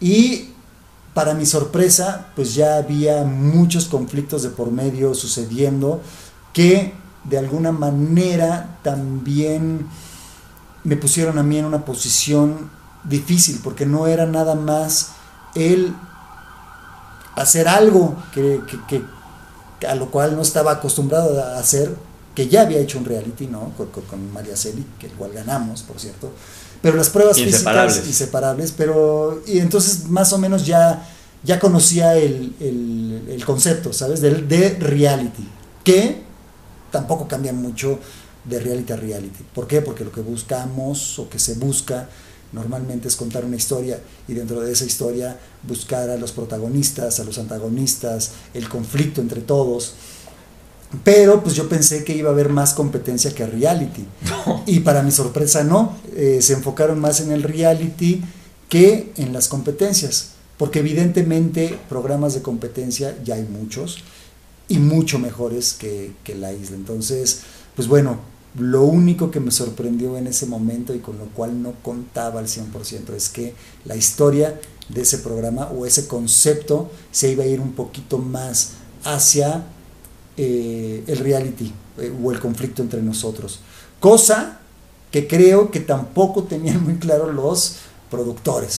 y para mi sorpresa, pues ya había muchos conflictos de por medio sucediendo que de alguna manera también me pusieron a mí en una posición difícil, porque no era nada más el hacer algo que, a lo cual no estaba acostumbrado a hacer, que ya había hecho un reality, ¿no? Con, con, María Celi, que igual ganamos, por cierto. Pero las pruebas inseparables. físicas inseparables, pero y entonces más o menos ya, ya conocía el, el, el concepto, ¿sabes? De, de reality, que tampoco cambia mucho de reality a reality. ¿Por qué? Porque lo que buscamos o que se busca normalmente es contar una historia y dentro de esa historia buscar a los protagonistas, a los antagonistas, el conflicto entre todos. Pero pues yo pensé que iba a haber más competencia que reality. Y para mi sorpresa no, eh, se enfocaron más en el reality que en las competencias. Porque evidentemente programas de competencia ya hay muchos y mucho mejores que, que la isla. Entonces, pues bueno, lo único que me sorprendió en ese momento y con lo cual no contaba al 100% es que la historia de ese programa o ese concepto se iba a ir un poquito más hacia eh, el reality eh, o el conflicto entre nosotros. Cosa que creo que tampoco tenían muy claro los productores.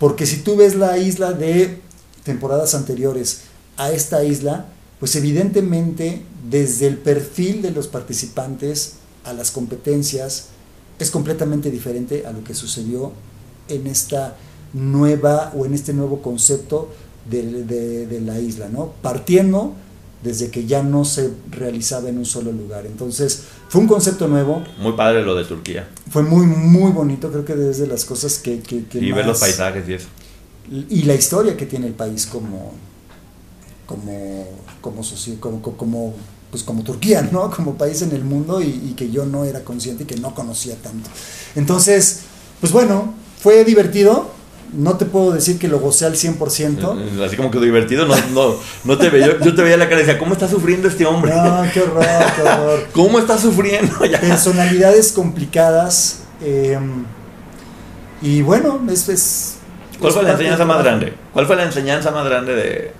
Porque si tú ves la isla de temporadas anteriores a esta isla, pues evidentemente desde el perfil de los participantes a las competencias es completamente diferente a lo que sucedió en esta nueva o en este nuevo concepto de, la isla, ¿no? Partiendo desde que ya no se realizaba en un solo lugar. Entonces, fue un concepto nuevo. Muy padre lo de Turquía. Fue muy, muy bonito, creo que desde las cosas que... que, y ver los paisajes y eso. Y la historia que tiene el país como, como, como, como, como, pues como Turquía, ¿no? Como país en el mundo y, y que yo no era consciente y que no conocía tanto. Entonces, pues bueno, fue divertido no te puedo decir que lo gocé al 100%. Así como que divertido, no, no, no te veía. Yo, te veía la cara y decía, ¿cómo está sufriendo este hombre? No, qué horror, qué horror. ¿Cómo está sufriendo? Personalidades complicadas. Em, y bueno, es, es ¿Cuál fue la enseñanza más grande? ¿Cuál fue la enseñanza más grande de...?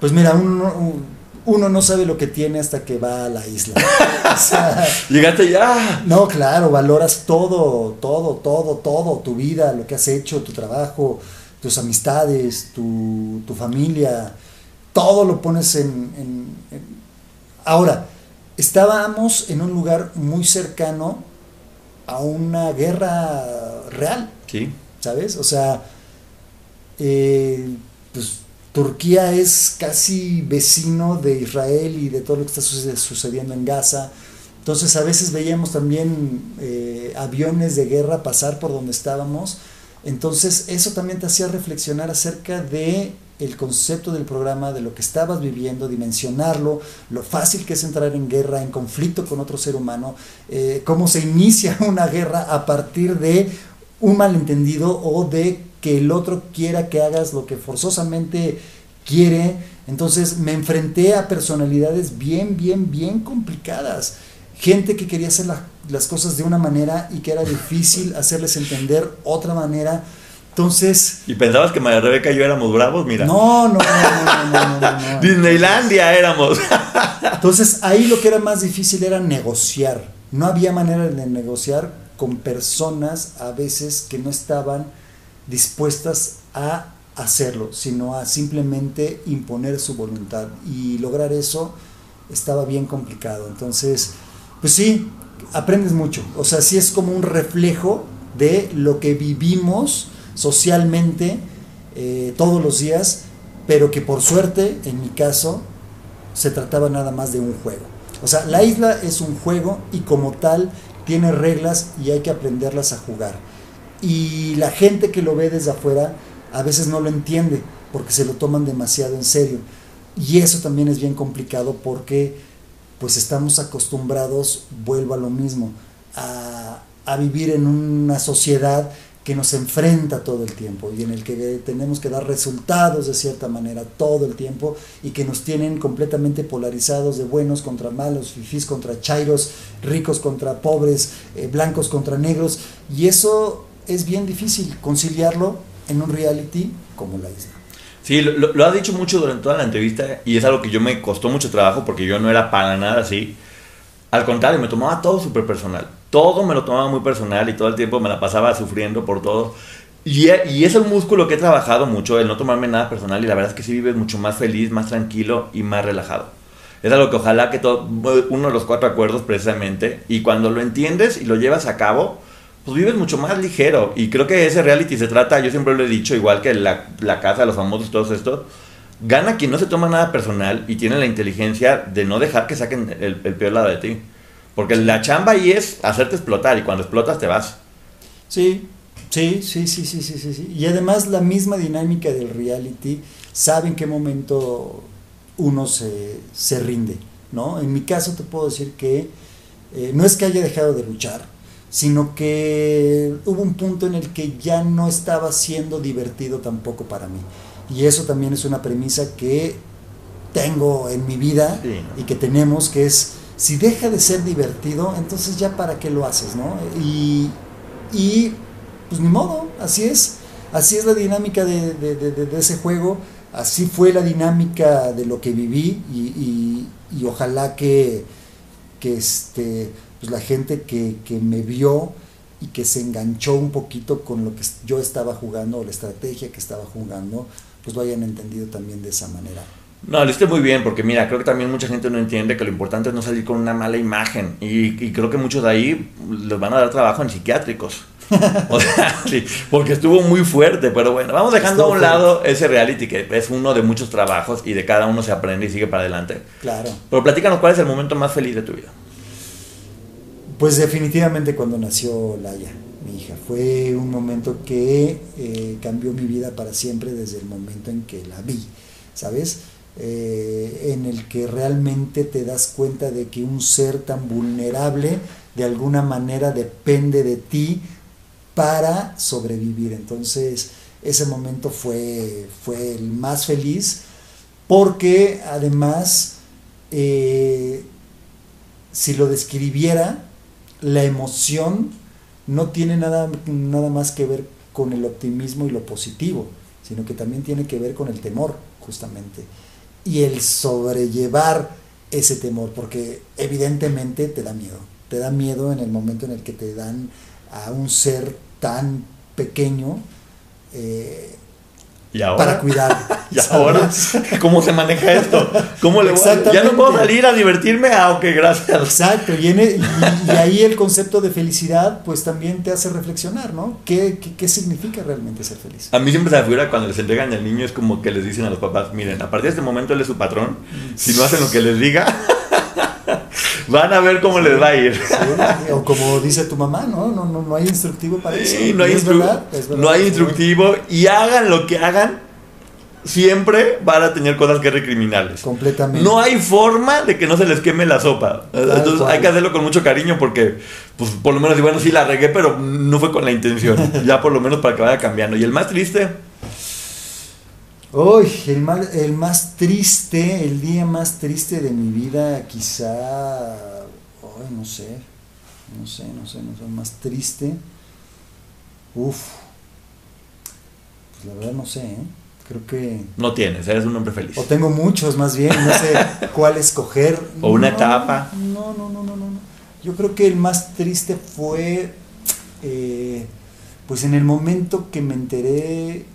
Pues mira, un uno no sabe lo que tiene hasta que va a la isla. Llegaste ya. No, claro, valoras todo, todo, todo, todo, tu vida, lo que has hecho, tu trabajo, tus amistades, tu, familia, todo lo pones en, Ahora, estábamos en un lugar muy cercano a una guerra real. Sí. ¿Sabes? O sea, eh, pues Turquía es casi vecino de Israel y de todo lo que está sucediendo en Gaza. Entonces a veces veíamos también eh, aviones de guerra pasar por donde estábamos. Entonces eso también te hacía reflexionar acerca de el concepto del programa, de lo que estabas viviendo, dimensionarlo, lo fácil que es entrar en guerra, en conflicto con otro ser humano, eh, cómo se inicia una guerra a partir de un malentendido o de que el otro quiera que hagas lo que forzosamente quiere. Entonces me enfrenté a personalidades bien, bien, bien complicadas. Gente que quería hacer las cosas de una manera y que era difícil hacerles entender otra manera. Entonces. ¿Y pensabas que María Rebeca y yo éramos bravos? Mira. No, no, no, no, no, Disneylandia éramos. Entonces ahí lo que era más difícil era negociar. No había manera de negociar con personas a veces que no estaban dispuestas a hacerlo, sino a simplemente imponer su voluntad. Y lograr eso estaba bien complicado. Entonces, pues sí, aprendes mucho. O sea, sí es como un reflejo de lo que vivimos socialmente eh, todos los días, pero que por suerte, en mi caso, se trataba nada más de un juego. O sea, la isla es un juego y como tal tiene reglas y hay que aprenderlas a jugar y la gente que lo ve desde afuera a veces no lo entiende porque se lo toman demasiado en serio. Y eso también es bien complicado porque pues estamos acostumbrados, vuelvo a lo mismo, a, vivir en una sociedad que nos enfrenta todo el tiempo y en el que tenemos que dar resultados de cierta manera todo el tiempo y que nos tienen completamente polarizados de buenos contra malos, fifís contra chairos, ricos contra pobres, eh, blancos contra negros y eso es bien difícil conciliarlo en un reality como la isla. Sí, lo, lo, ha dicho mucho durante toda la entrevista y es algo que yo me costó mucho trabajo porque yo no era para nada así. Al contrario, me tomaba todo súper personal. Todo me lo tomaba muy personal y todo el tiempo me la pasaba sufriendo por todo. Y, y, es el músculo que he trabajado mucho, el no tomarme nada personal y la verdad es que sí vives mucho más feliz, más tranquilo y más relajado. Es algo que ojalá que todo, uno de los cuatro acuerdos precisamente, y cuando lo entiendes y lo llevas a cabo, pues vives mucho más ligero. Y creo que ese reality se trata, yo siempre lo he dicho, igual que la, la casa, los famosos, todos estos, gana quien no se toma nada personal y tiene la inteligencia de no dejar que saquen el, el peor lado de ti. Porque la chamba ahí es hacerte explotar y cuando explotas te vas. Sí, sí, sí, sí, sí, sí, sí. sí. Y además la misma dinámica del reality sabe en qué momento uno se, se rinde, ¿no? En mi caso te puedo decir que eh, no es que haya dejado de luchar, sino que hubo un punto en el que ya no estaba siendo divertido tampoco para mí. Y eso también es una premisa que tengo en mi vida sí, ¿no? y que tenemos, que es si deja de ser divertido, entonces ya para qué lo haces, ¿no? Y, y pues ni modo, así es, así es la dinámica de, de, de, de ese juego, así fue la dinámica de lo que viví y, y, y ojalá que, que este, pues la gente que, que me vio y que se enganchó un poquito con lo que yo estaba jugando o la estrategia que estaba jugando, pues lo hayan entendido también de esa manera. No, lo hiciste muy bien, porque mira, creo que también mucha gente no entiende que lo importante es no salir con una mala imagen. Y, y creo que muchos de ahí les van a dar trabajo en psiquiátricos. o sea, sí, porque estuvo muy fuerte, pero bueno, vamos dejando estuvo a un fuerte. lado ese reality que es uno de muchos trabajos y de cada uno se aprende y sigue para adelante. Claro. Pero platícanos cuál es el momento más feliz de tu vida. Pues definitivamente cuando nació Laia, mi hija. Fue un momento que eh, cambió mi vida para siempre desde el momento en que la vi, ¿sabes? Eh, en el que realmente te das cuenta de que un ser tan vulnerable de alguna manera depende de ti para sobrevivir. Entonces, ese momento fue, fue el más feliz porque además, eh, si lo describiera, la emoción no tiene nada, nada más que ver con el optimismo y lo positivo, sino que también tiene que ver con el temor, justamente y el sobrellevar ese temor, porque evidentemente te da miedo, te da miedo en el momento en el que te dan a un ser tan pequeño eh, ¿Y ahora? para cuidar. ¿Y ahora? ¿Cómo se maneja esto? ¿Cómo le voy a... Ya no puedo salir a divertirme, ah, ok, gracias. Exacto, y, en el, y, y, ahí el concepto de felicidad pues también te hace reflexionar, ¿no? ¿Qué, qué, qué significa realmente ser feliz? A mí siempre se me figura cuando les entregan al niño es como que les dicen a los papás, miren, a partir de este momento él es su patrón, si no hacen lo que les diga... Van a ver cómo les va a ir. Sí, o como dice tu mamá, ¿no? No, no, no hay instructivo para eso. Sí, no, hay instru verdad, verdad, no hay instructivo y hagan lo que hagan, siempre van a tener cosas que recriminarles. Completamente. No hay forma de que no se les queme la sopa. Tal Entonces cual. hay que hacerlo con mucho cariño porque, pues por lo menos, bueno, sí la regué, pero no fue con la intención. ya por lo menos para que vaya cambiando. Y el más triste... Uy, el, mal, el más triste, el día más triste de mi vida, quizá, no sé, no sé, no sé, no sé, más triste. Uf, pues la verdad no sé, ¿eh? creo que... No tienes, eres un hombre feliz. O tengo muchos más bien, no sé cuál escoger. O una no, etapa. No, no, no, no, no. Yo creo que el más triste fue, eh, pues en el momento que me enteré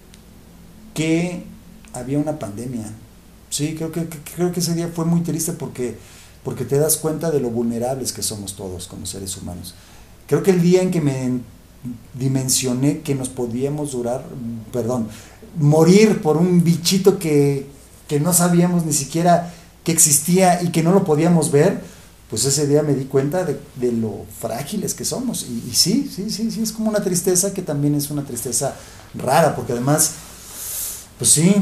que había una pandemia. Sí, creo que, creo que ese día fue muy triste porque, porque te das cuenta de lo vulnerables que somos todos como seres humanos. Creo que el día en que me dimensioné que nos podíamos durar, perdón, morir por un bichito que, que no sabíamos ni siquiera que existía y que no lo podíamos ver, pues ese día me di cuenta de, de lo frágiles que somos. Y, y sí, sí, sí, sí, es como una tristeza que también es una tristeza rara, porque además pues sí,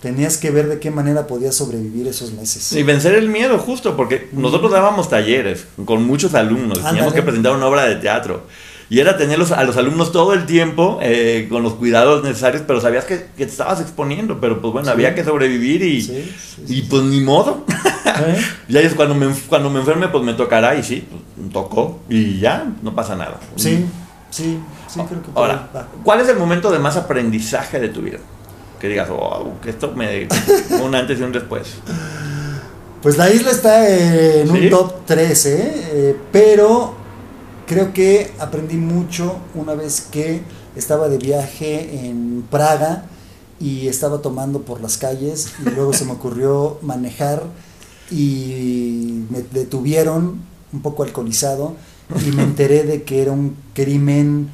tenías que ver de qué manera podías sobrevivir esos meses. Y vencer el miedo, justo, porque nosotros dábamos talleres con muchos alumnos, Ándale. teníamos que presentar una obra de teatro. y era tenerlos a los alumnos todo el tiempo eh, con los cuidados necesarios, pero sabías que, que, te estabas exponiendo, pero pues bueno, Sí. había que sobrevivir y, Sí, sí, y pues ni modo. ¿Eh? ya es cuando me, cuando me enferme, pues me tocará y sí, pues, tocó y ya, no pasa nada. Sí, sí, sí, creo que Ahora. ¿cuál es el momento de más aprendizaje de tu vida? Que digas, wow, que esto me. un antes y un después. Pues la isla está en ¿Sí? un top 3, ¿eh? Eh, pero creo que aprendí mucho una vez que estaba de viaje en Praga y estaba tomando por las calles y luego se me ocurrió manejar y me detuvieron un poco alcoholizado y me enteré de que era un crimen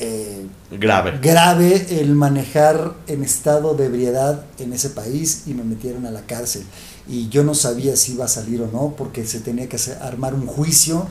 eh, Grave. grave el manejar en estado de ebriedad en ese país y me metieron a la cárcel. Y yo no sabía si iba a salir o no, porque se tenía que armar un juicio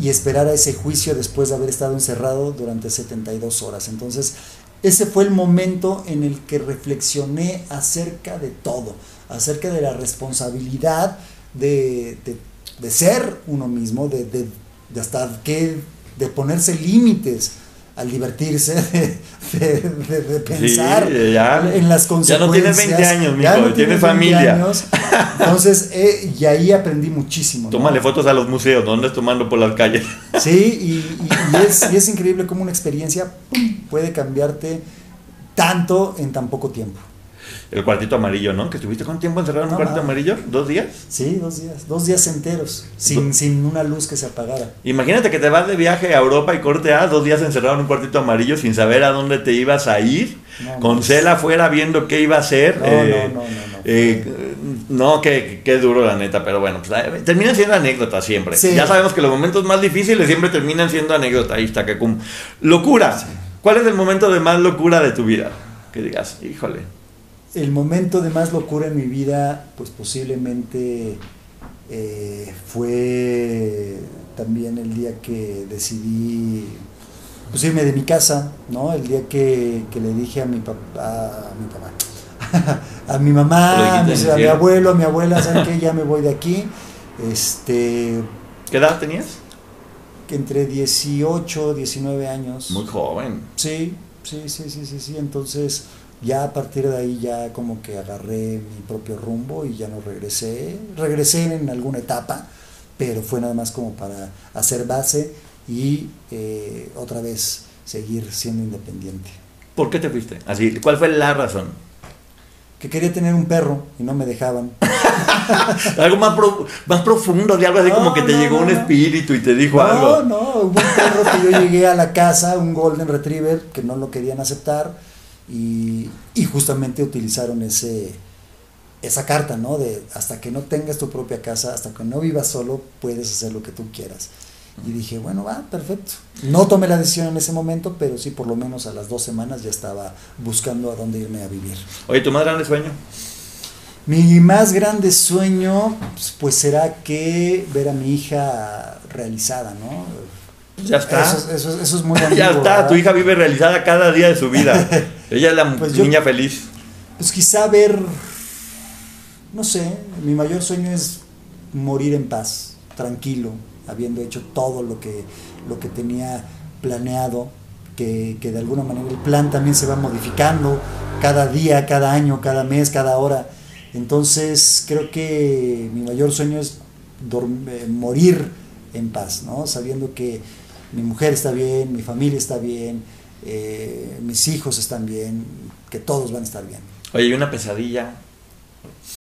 y esperar a ese juicio después de haber estado encerrado durante 72 horas. Entonces, ese fue el momento en el que reflexioné acerca de todo, acerca de la responsabilidad de, de- de ser uno mismo, de, de- de hasta qué, de ponerse límites al divertirse, de, de- de- de pensar Sí, ya. en las Ya no consecuencias. tienes 20 años, mijo, no tienes 20 familia. años. Entonces, eh, y ahí aprendí muchísimo. ¿no? Tómale fotos a los museos, ¿no andes tomando por las calles? Sí, y, y- y es, y es increíble cómo una experiencia ¡pum! puede cambiarte tanto en tan poco tiempo. El cuartito amarillo, ¿no? Que estuviste cuánto tiempo encerrado en un No, cuartito amarillo? ¿Dos días? Sí, dos días, dos días enteros, sin, sin una luz que se apagara. Imagínate que te vas de viaje a Europa y corte A, dos días encerrado en un cuartito amarillo sin saber a dónde te ibas a ir, No, con pues. Cela afuera viendo qué iba a hacer. No, eh, no, no, no, no. eh, no, qué, qué duro la neta, pero bueno, pues, eh, terminan siendo anécdotas siempre. Sí. Ya sabemos que los momentos más difíciles siempre terminan siendo anécdotas. Ahí está, que cum. Locura. ¿Cuál es el momento de más locura de tu vida? Que digas, híjole. El momento de más locura en mi vida, pues posiblemente eh, fue también el día que decidí pues, irme de mi casa, ¿no? El día que, que le dije a mi papá, a mi papá, a mi mamá, a mi, a abuelo, a mi abuela, ¿saben qué? Ya me voy de aquí. Este, ¿Qué edad tenías? que entre 18, 19 años. Muy joven. Sí, sí, sí, sí, sí, sí. Entonces, ya a partir de ahí ya como que agarré mi propio rumbo y ya no regresé. Regresé en alguna etapa, pero fue nada más como para hacer base y eh, otra vez seguir siendo independiente. ¿Por qué te fuiste? Así, ¿cuál fue la razón? Que quería tener un perro y no me dejaban. Algo más, pro- más profundo, de algo así No, como que te no, llegó no, un no. espíritu y te dijo No, algo. no, hubo un perro que yo llegué a la casa, un Golden Retriever, que no lo querían aceptar y, y justamente utilizaron ese esa carta, ¿no? De hasta que no tengas tu propia casa, hasta que no vivas solo, puedes hacer lo que tú quieras. Y dije, bueno, va, perfecto. No tomé la decisión en ese momento, pero sí por lo menos a las dos semanas ya estaba buscando a dónde irme a vivir. Oye, ¿tu más grande sueño? Mi más grande sueño, pues, pues, será que ver a mi hija realizada, ¿no? Ya está. Eso, es- eso es- eso es muy ambiguo, ya está, ¿verdad? tu hija vive realizada cada día de su vida. Ella es la Pues yo- niña feliz. Pues quizá ver, no sé, mi mayor sueño es morir en paz, tranquilo, habiendo hecho todo lo que, lo que tenía planeado, que, que de alguna manera el plan también se va modificando cada día, cada año, cada mes, cada hora. Entonces creo que mi mayor sueño es eh, morir en paz, ¿no? Sabiendo que mi mujer está bien, mi familia está bien, eh, mis hijos están bien, que todos van a estar bien. Oye, y una pesadilla.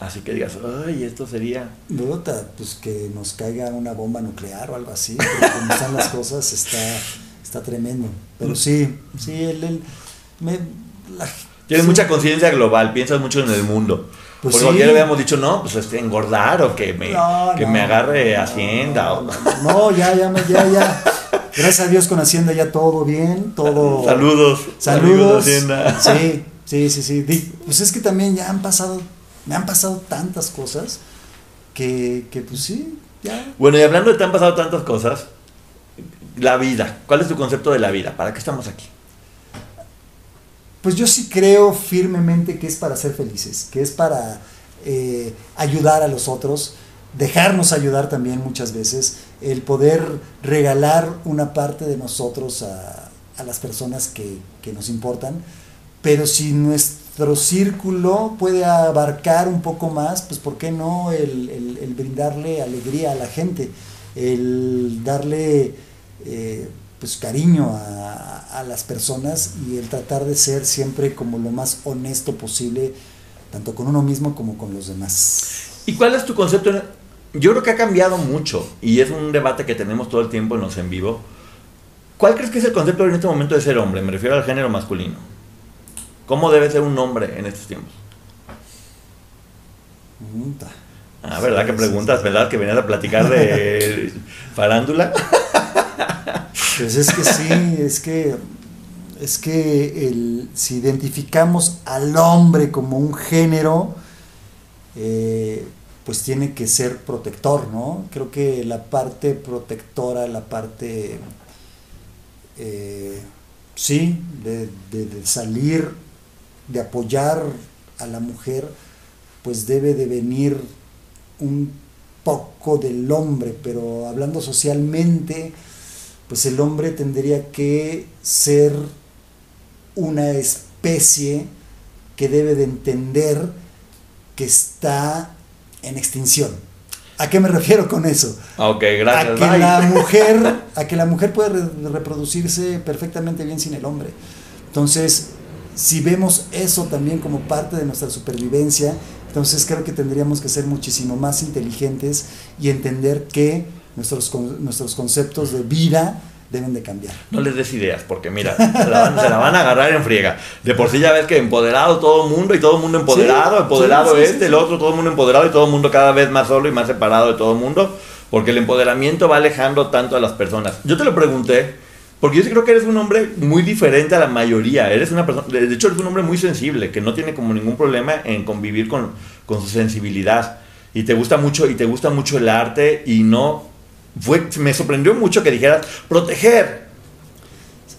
Así que digas, ay, esto sería. Puta, pues que nos caiga una bomba nuclear o algo así, porque como están las cosas está, está tremendo. Pero sí, sí, el, el- me- la- Tienes sí, mucha conciencia global, piensas mucho en el mundo. Pues Porque sí. cualquiera habíamos dicho, no, pues este, engordar o que me, No, que no, me agarre no, Hacienda. o- No, ya, ya, ya, ya. Gracias a Dios con Hacienda ya todo bien, todo. Saludos. Saludos. Hacienda. Sí, sí, sí, sí. Pues es que también ya han pasado, me han pasado tantas cosas que, que pues sí, ya. Bueno, y hablando de te han pasado tantas cosas, la vida. ¿Cuál es tu concepto de la vida? ¿Para qué estamos aquí? Pues yo sí creo firmemente que es para ser felices, que es para eh, ayudar a los otros, dejarnos ayudar también muchas veces, el poder regalar una parte de nosotros a, a las personas que, que nos importan, pero si nuestro círculo puede abarcar un poco más, pues ¿por qué no el, el- el brindarle alegría a la gente, el darle eh, pues cariño a, a las personas y el tratar de ser siempre como lo más honesto posible, tanto con uno mismo como con los demás. ¿Y cuál es tu concepto? Yo creo que ha cambiado mucho y es un debate que tenemos todo el tiempo en los en vivo. ¿Cuál crees que es el concepto en este momento de ser hombre? Me refiero al género masculino. ¿Cómo debe ser un hombre en estos tiempos? Puta. Ah, ¿verdad? Que preguntas, ¿verdad? Que venías a platicar de farándula. Pues es que sí, es que es que el, si identificamos al hombre como un género, eh, pues tiene que ser protector, ¿no? Creo que la parte protectora, la parte, eh, sí, de, de- de salir, de apoyar a la mujer, pues debe de venir un poco del hombre, pero hablando socialmente, pues el hombre tendría que ser una especie que debe de entender que está en extinción. ¿A qué me refiero con eso? Ok, A gracias. que bye. la mujer, a que la mujer puede re- reproducirse perfectamente bien sin el hombre. Entonces, si vemos eso también como parte de nuestra supervivencia, entonces creo que tendríamos que ser muchísimo más inteligentes y entender que nuestros, nuestros conceptos de vida deben de cambiar. No les des ideas, porque mira, se la, van, se la van a agarrar en friega. De por sí ya ves que empoderado todo el mundo y todo el mundo empoderado, Sí, empoderado sí, sí, este, el otro, todo el mundo empoderado y todo el mundo cada vez más solo y más separado de todo el mundo, porque el empoderamiento va alejando tanto a las personas. Yo te lo pregunté, porque yo sí creo que eres un hombre muy diferente a la mayoría. Eres una persona, de hecho eres un hombre muy sensible, que no tiene como ningún problema en convivir con, con su sensibilidad. Y te gusta mucho, y te gusta mucho el arte, y no. Fue, me sorprendió mucho que dijeras proteger,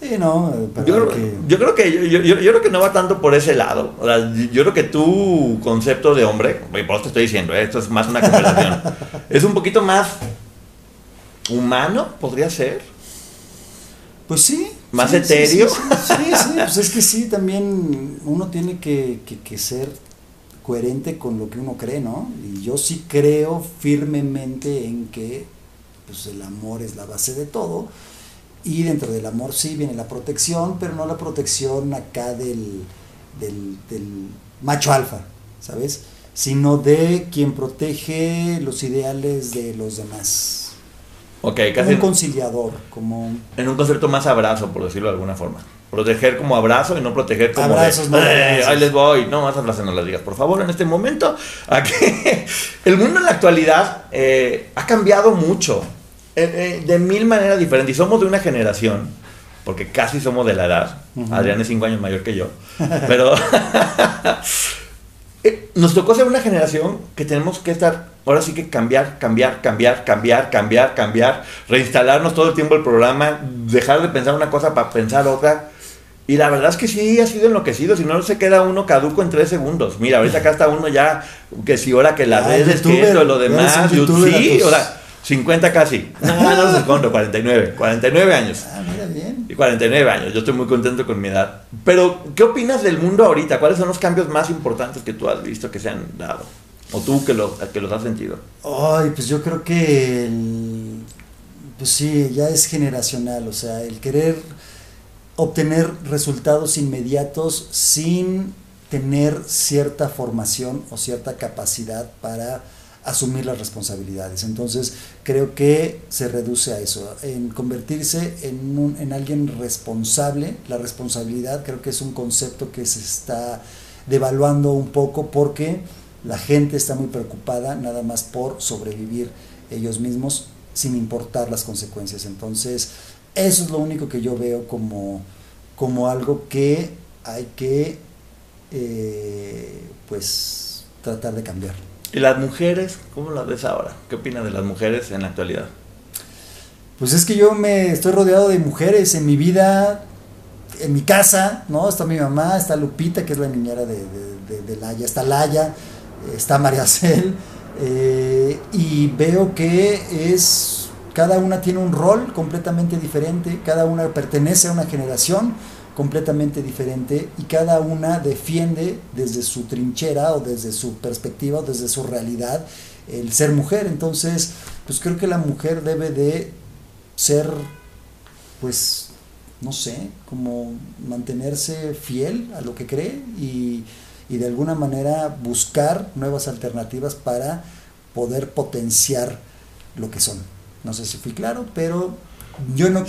Sí, ¿no? Yo, creo- que- yo creo que yo, yo- yo- yo creo que no va tanto por ese lado. O sea, yo creo que tu concepto de hombre, por eso te estoy diciendo, ¿eh? esto es más una conversación, es un poquito más humano, podría ser. Pues sí. ¿Más sí, etéreo? Sí, sí, sí, sí, pues es que sí, también uno tiene que, que- que ser coherente con lo que uno cree, ¿no? Y yo sí creo firmemente en que pues, el amor es la base de todo. Y dentro del amor sí viene la protección, pero no la protección acá del, del, del macho alfa, ¿sabes? Sino de quien protege los ideales de los demás. Ok, Como casi un conciliador, como en un concepto más abrazo, por decirlo de alguna forma. Proteger como abrazo y no proteger como de, Abrazos, no "Eh, abrazos". ahí les voy. No, más frases no las digas, por favor, en este momento. El mundo en la actualidad eh, ha cambiado mucho, eh, eh, de mil maneras diferentes. Y somos de una generación, porque casi somos de la edad. Adrián es cinco años mayor que yo. Pero eh, nos tocó ser una generación que tenemos que estar, ahora sí que cambiar, cambiar, cambiar, cambiar, cambiar, cambiar, reinstalarnos todo el tiempo el programa, dejar de pensar una cosa para pensar otra. Y la verdad es que sí ha sido enloquecido, si no se queda uno caduco en tres segundos. Mira, ahorita acá está uno ya, que si ahora que las Ah, redes, que esto, lo demás, un yo- youtuber a sí, o sea, 50 casi. No, no sé cuánto, 49, 49 años. Ah, mira bien. Y 49 años, yo estoy muy contento con mi edad. Pero, ¿qué opinas del mundo ahorita? ¿Cuáles son los cambios más importantes que tú has visto que se han dado? O tú que, lo, que los has sentido. Ay, pues yo creo que el- pues sí, ya es generacional, o sea, el querer obtener resultados inmediatos sin tener cierta formación o cierta capacidad para asumir las responsabilidades. Entonces, creo que se reduce a eso, en convertirse en, un- en alguien responsable. La responsabilidad creo que es un concepto que se está devaluando un poco porque la gente está muy preocupada nada más por sobrevivir ellos mismos sin importar las consecuencias. Entonces, eso es lo único que yo veo como, como algo que hay que eh, pues tratar de cambiar. ¿Y las mujeres? ¿Cómo las ves ahora? ¿Qué opinas de las mujeres en la actualidad? Pues es que yo me estoy rodeado de mujeres en mi vida, en mi casa, ¿no? Está mi mamá, está Lupita, que es la niñera de, de, de, está Laya, está María Cel, eh, y veo que es, cada una tiene un rol completamente diferente, cada una pertenece a una generación completamente diferente y cada una defiende desde su trinchera o desde su perspectiva o desde su realidad el ser mujer. Entonces, pues creo que la mujer debe de ser, pues, no sé, como mantenerse fiel a lo que cree y, y de alguna manera buscar nuevas alternativas para poder potenciar lo que son. No sé si fui claro, pero yo no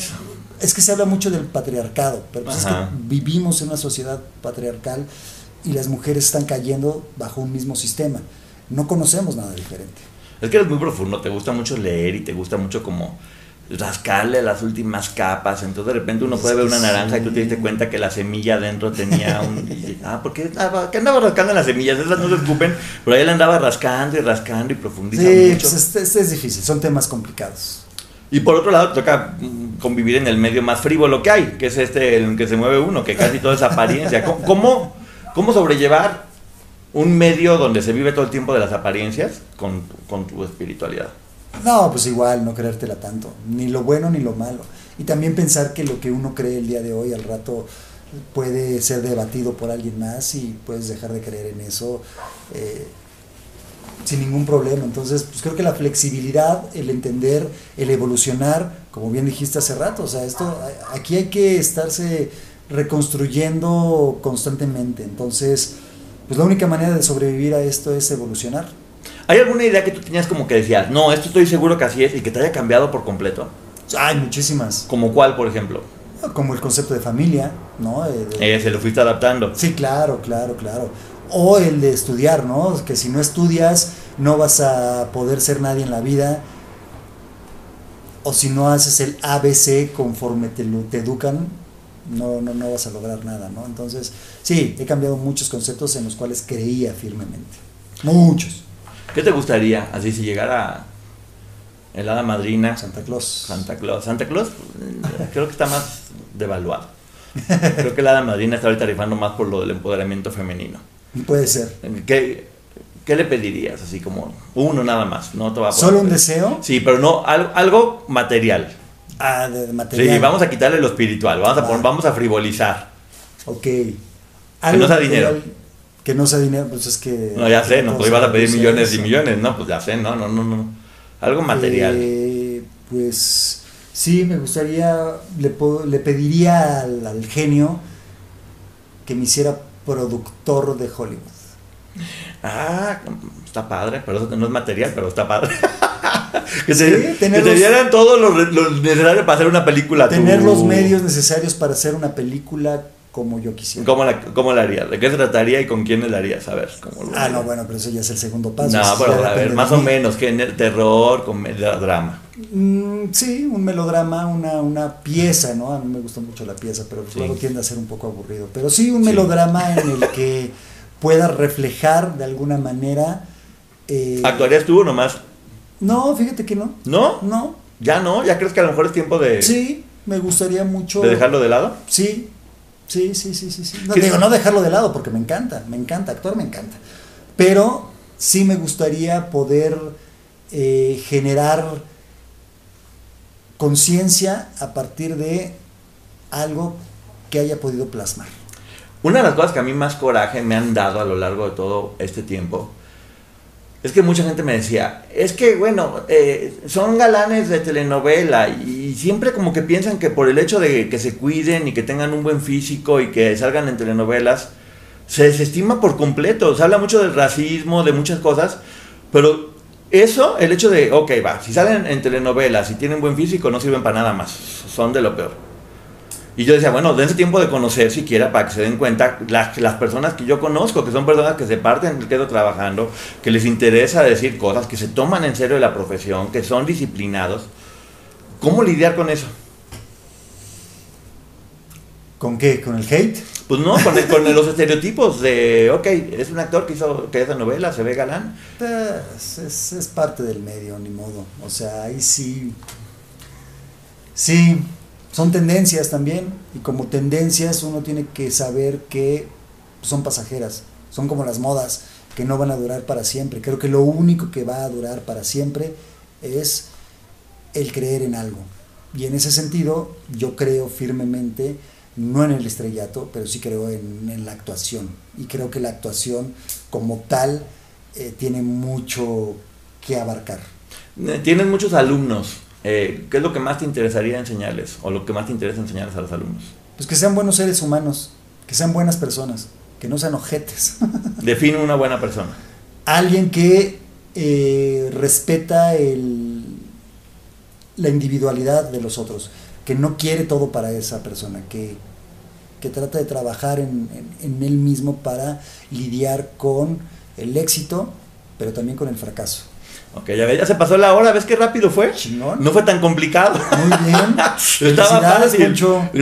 es que se habla mucho del patriarcado, pero pues es que vivimos en una sociedad patriarcal y las mujeres están cayendo bajo un mismo sistema. No conocemos nada diferente. Es que eres muy profundo, te gusta mucho leer y te gusta mucho como rascarle las últimas capas. Entonces de repente uno puede ver una naranja y tú te diste cuenta que la semilla adentro tenía un... ah, ¿por qué andaba, andaba rascando las semillas? Esas no se escupen, pero ahí la andaba rascando y rascando y profundizando. Sí, mucho. pues este, este, es difícil, son temas complicados. Y por otro lado, toca convivir en el medio más frívolo que hay, que es este en el que se mueve uno, que casi todo es apariencia. ¿Cómo, cómo sobrellevar un medio donde se vive todo el tiempo de las apariencias con, con tu espiritualidad? No, pues igual, no creértela tanto, ni lo bueno ni lo malo. Y también pensar que lo que uno cree el día de hoy al rato puede ser debatido por alguien más y puedes dejar de creer en eso. Eh, sin ningún problema. Entonces, pues creo que la flexibilidad, el entender, el evolucionar, como bien dijiste hace rato, o sea, esto aquí hay que estarse reconstruyendo constantemente. Entonces, pues la única manera de sobrevivir a esto es evolucionar. ¿Hay alguna idea que tú tenías como que decías, no, esto estoy seguro que así es y que te haya cambiado por completo? Hay muchísimas. ¿Como cuál, por ejemplo? Como el concepto de familia, ¿no? Eh, se lo fuiste adaptando. Sí, claro, claro, claro o el de estudiar, ¿no? Que si no estudias no vas a poder ser nadie en la vida, o si no haces el ABC conforme te, lo, te educan, no, no, no vas a lograr nada, ¿no? Entonces, sí, he cambiado muchos conceptos en los cuales creía firmemente. Muchos. ¿Qué te gustaría, así si llegara el hada madrina? Santa Claus. Santa Claus. Santa Claus eh, creo que está más devaluado. Creo que el hada madrina está ahorita rifando más por lo del empoderamiento femenino. Puede ser. ¿Qué, ¿Qué, le pedirías? Así como uno nada más. No te va a ¿Solo un deseo? Sí, pero no, algo, algo material. Ah, de material. Sí, vamos a quitarle lo espiritual, vamos a, poner, vamos a frivolizar. Ok. Algo que no sea dinero. Que no sea dinero, pues es que... No, ya sé, no, pues ibas a pedir millones y millones, no, pues ya sé, no, no, no, no. Algo material. Eh, pues sí, me gustaría, le, le pediría al, al genio que me hiciera productor de Hollywood. Ah, está padre, pero eso no es material, pero está padre. que, se, que te dieran todo lo, necesario para hacer una película. Tener los medios necesarios para hacer una película como yo quisiera. ¿Cómo la, cómo la harías? ¿De qué se trataría y con quién la harías? A ver, ¿cómo Ah, no, bueno, pero eso ya es el segundo paso. No, pero a ver, más o menos, ¿qué? Terror, comedia, drama. Mm, sí, un melodrama, una, una pieza, ¿no? A mí me gusta mucho la pieza, pero luego tiende a ser un poco aburrido. Pero sí, un melodrama en el que pueda reflejar de alguna manera. Eh, ¿Actuarías tú o nomás? No, fíjate que no. ¿No? No. ¿Ya no? ¿Ya crees que a lo mejor es tiempo de.? Sí, me gustaría mucho. ¿De dejarlo de lado? Sí, sí, sí, sí, sí. sí. No, digo, no dejarlo de lado porque me encanta, me encanta, actuar me encanta. Pero sí me gustaría poder eh, generar conciencia a partir de algo que haya podido plasmar. Una de las cosas que a mí más coraje me han dado a lo largo de todo este tiempo es que mucha gente me decía, es que bueno, eh, son galanes de telenovela y siempre como que piensan que por el hecho de que se cuiden y que tengan un buen físico y que salgan en telenovelas, se desestima por completo. Se habla mucho del racismo, de muchas cosas, pero eso, el hecho de, ok, va, si salen en telenovelas y tienen buen físico, no sirven para nada más. Son de lo peor. Y yo decía, bueno, dense tiempo de conocer siquiera para que se den cuenta las, las personas que yo conozco, que son personas que se parten el quedo trabajando, que les interesa decir cosas, que se toman en serio la profesión, que son disciplinados. ¿Cómo lidiar con eso? ¿Con qué? ¿Con el hate? Pues no, con, el- con los estereotipos de, ok, es un actor que hizo que esa novela, se ve galán. Pues, es, es parte del medio, ni modo. O sea, ahí sí. Sí, son tendencias también. Y como tendencias uno tiene que saber que son pasajeras. Son como las modas, que no van a durar para siempre. Creo que lo único que va a durar para siempre es el creer en algo. Y en ese sentido, yo creo firmemente, no en el estrellato, pero sí creo en, la actuación. Y creo que la actuación como tal eh, tiene mucho que abarcar. Eh, Tienes muchos alumnos. Eh, ¿Qué es lo que más te interesaría enseñarles? O lo que más te interesa enseñarles a los alumnos. Pues que sean buenos seres humanos, que sean buenas personas, que no sean ojetes. Define una buena persona. Alguien que eh, respeta el, la individualidad de los otros, que no quiere todo para esa persona, que, que trata de trabajar en, en- en él mismo para lidiar con el éxito, pero también con el fracaso. Ok, ya, ya se pasó la hora, ¿ves qué rápido fue? Chingón. No fue tan complicado. Muy bien. Estaba fácil.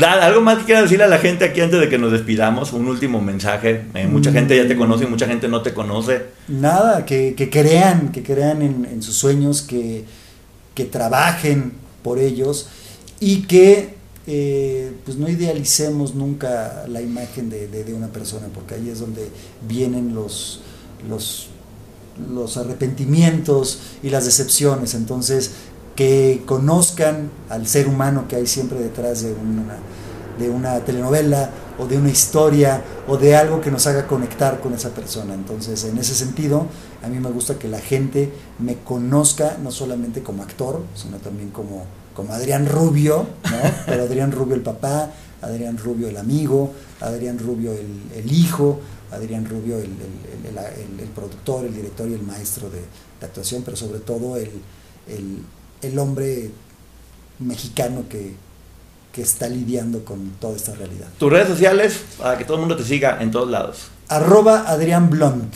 Algo más que quieras decirle a la gente aquí antes de que nos despidamos, un último mensaje. Eh, mucha Mm. gente ya te conoce y mucha gente no te conoce. Nada, que, que crean, que crean en, en sus sueños, que, que trabajen por ellos y que eh, pues no idealicemos nunca la imagen de, de- de una persona, porque ahí es donde vienen los, los, los arrepentimientos y las decepciones. Entonces, que conozcan al ser humano que hay siempre detrás de una, de una telenovela o de una historia o de algo que nos haga conectar con esa persona. Entonces, en ese sentido, a mí me gusta que la gente me conozca no solamente como actor, sino también como, como Adrián Rubio, ¿no? Pero Adrián Rubio el papá, Adrián Rubio el amigo, Adrián Rubio el, el hijo, Adrián Rubio el, el- el- productor, el director y el maestro de, de actuación, pero sobre todo el, el- el hombre mexicano que, que está lidiando con toda esta realidad. Tus redes sociales, para que todo el mundo te siga en todos lados. Arroba Adrián Blunt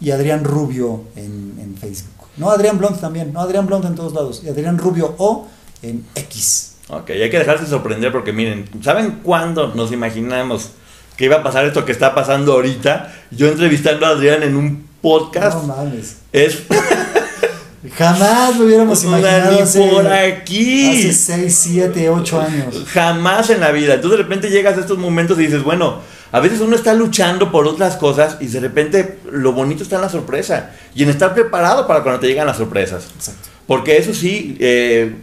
y Adrián Rubio en, en Facebook. No, Adrián Blunt también, no, Adrián Blunt en todos lados. Y Adrián Rubio O en X. Ok, hay que dejarse sorprender porque miren, ¿saben cuándo nos imaginamos que iba a pasar esto que está pasando ahorita? Yo entrevistando a Adrián en un podcast. No mames. es Jamás lo hubiéramos imaginado ni hace, por aquí. hace 6, 7, 8 años. Jamás en la vida. Entonces de repente llegas a estos momentos y dices, bueno, a veces uno está luchando por otras cosas y de repente lo bonito está en la sorpresa y en estar preparado para cuando te llegan las sorpresas. Exacto. Porque eso sí, eh,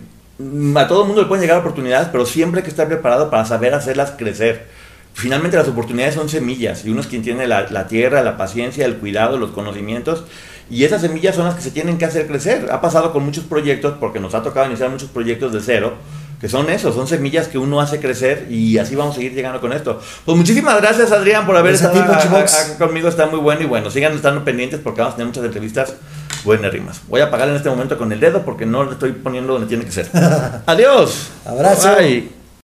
a todo el mundo le pueden llegar oportunidades, pero siempre hay que estar preparado para saber hacerlas crecer. Finalmente las oportunidades son semillas y uno es quien tiene la, la tierra, la paciencia, el cuidado, los conocimientos y esas semillas son las que se tienen que hacer crecer. Ha pasado con muchos proyectos porque nos ha tocado iniciar muchos proyectos de cero que son eso, son semillas que uno hace crecer y así vamos a seguir llegando con esto. Pues muchísimas gracias Adrián por haber a estado ti, a- conmigo, está muy bueno y bueno, sigan estando pendientes porque vamos a tener muchas entrevistas buenas rimas. Voy a apagar en este momento con el dedo porque no le estoy poniendo donde tiene que ser. Adiós. Abrazo. Bye.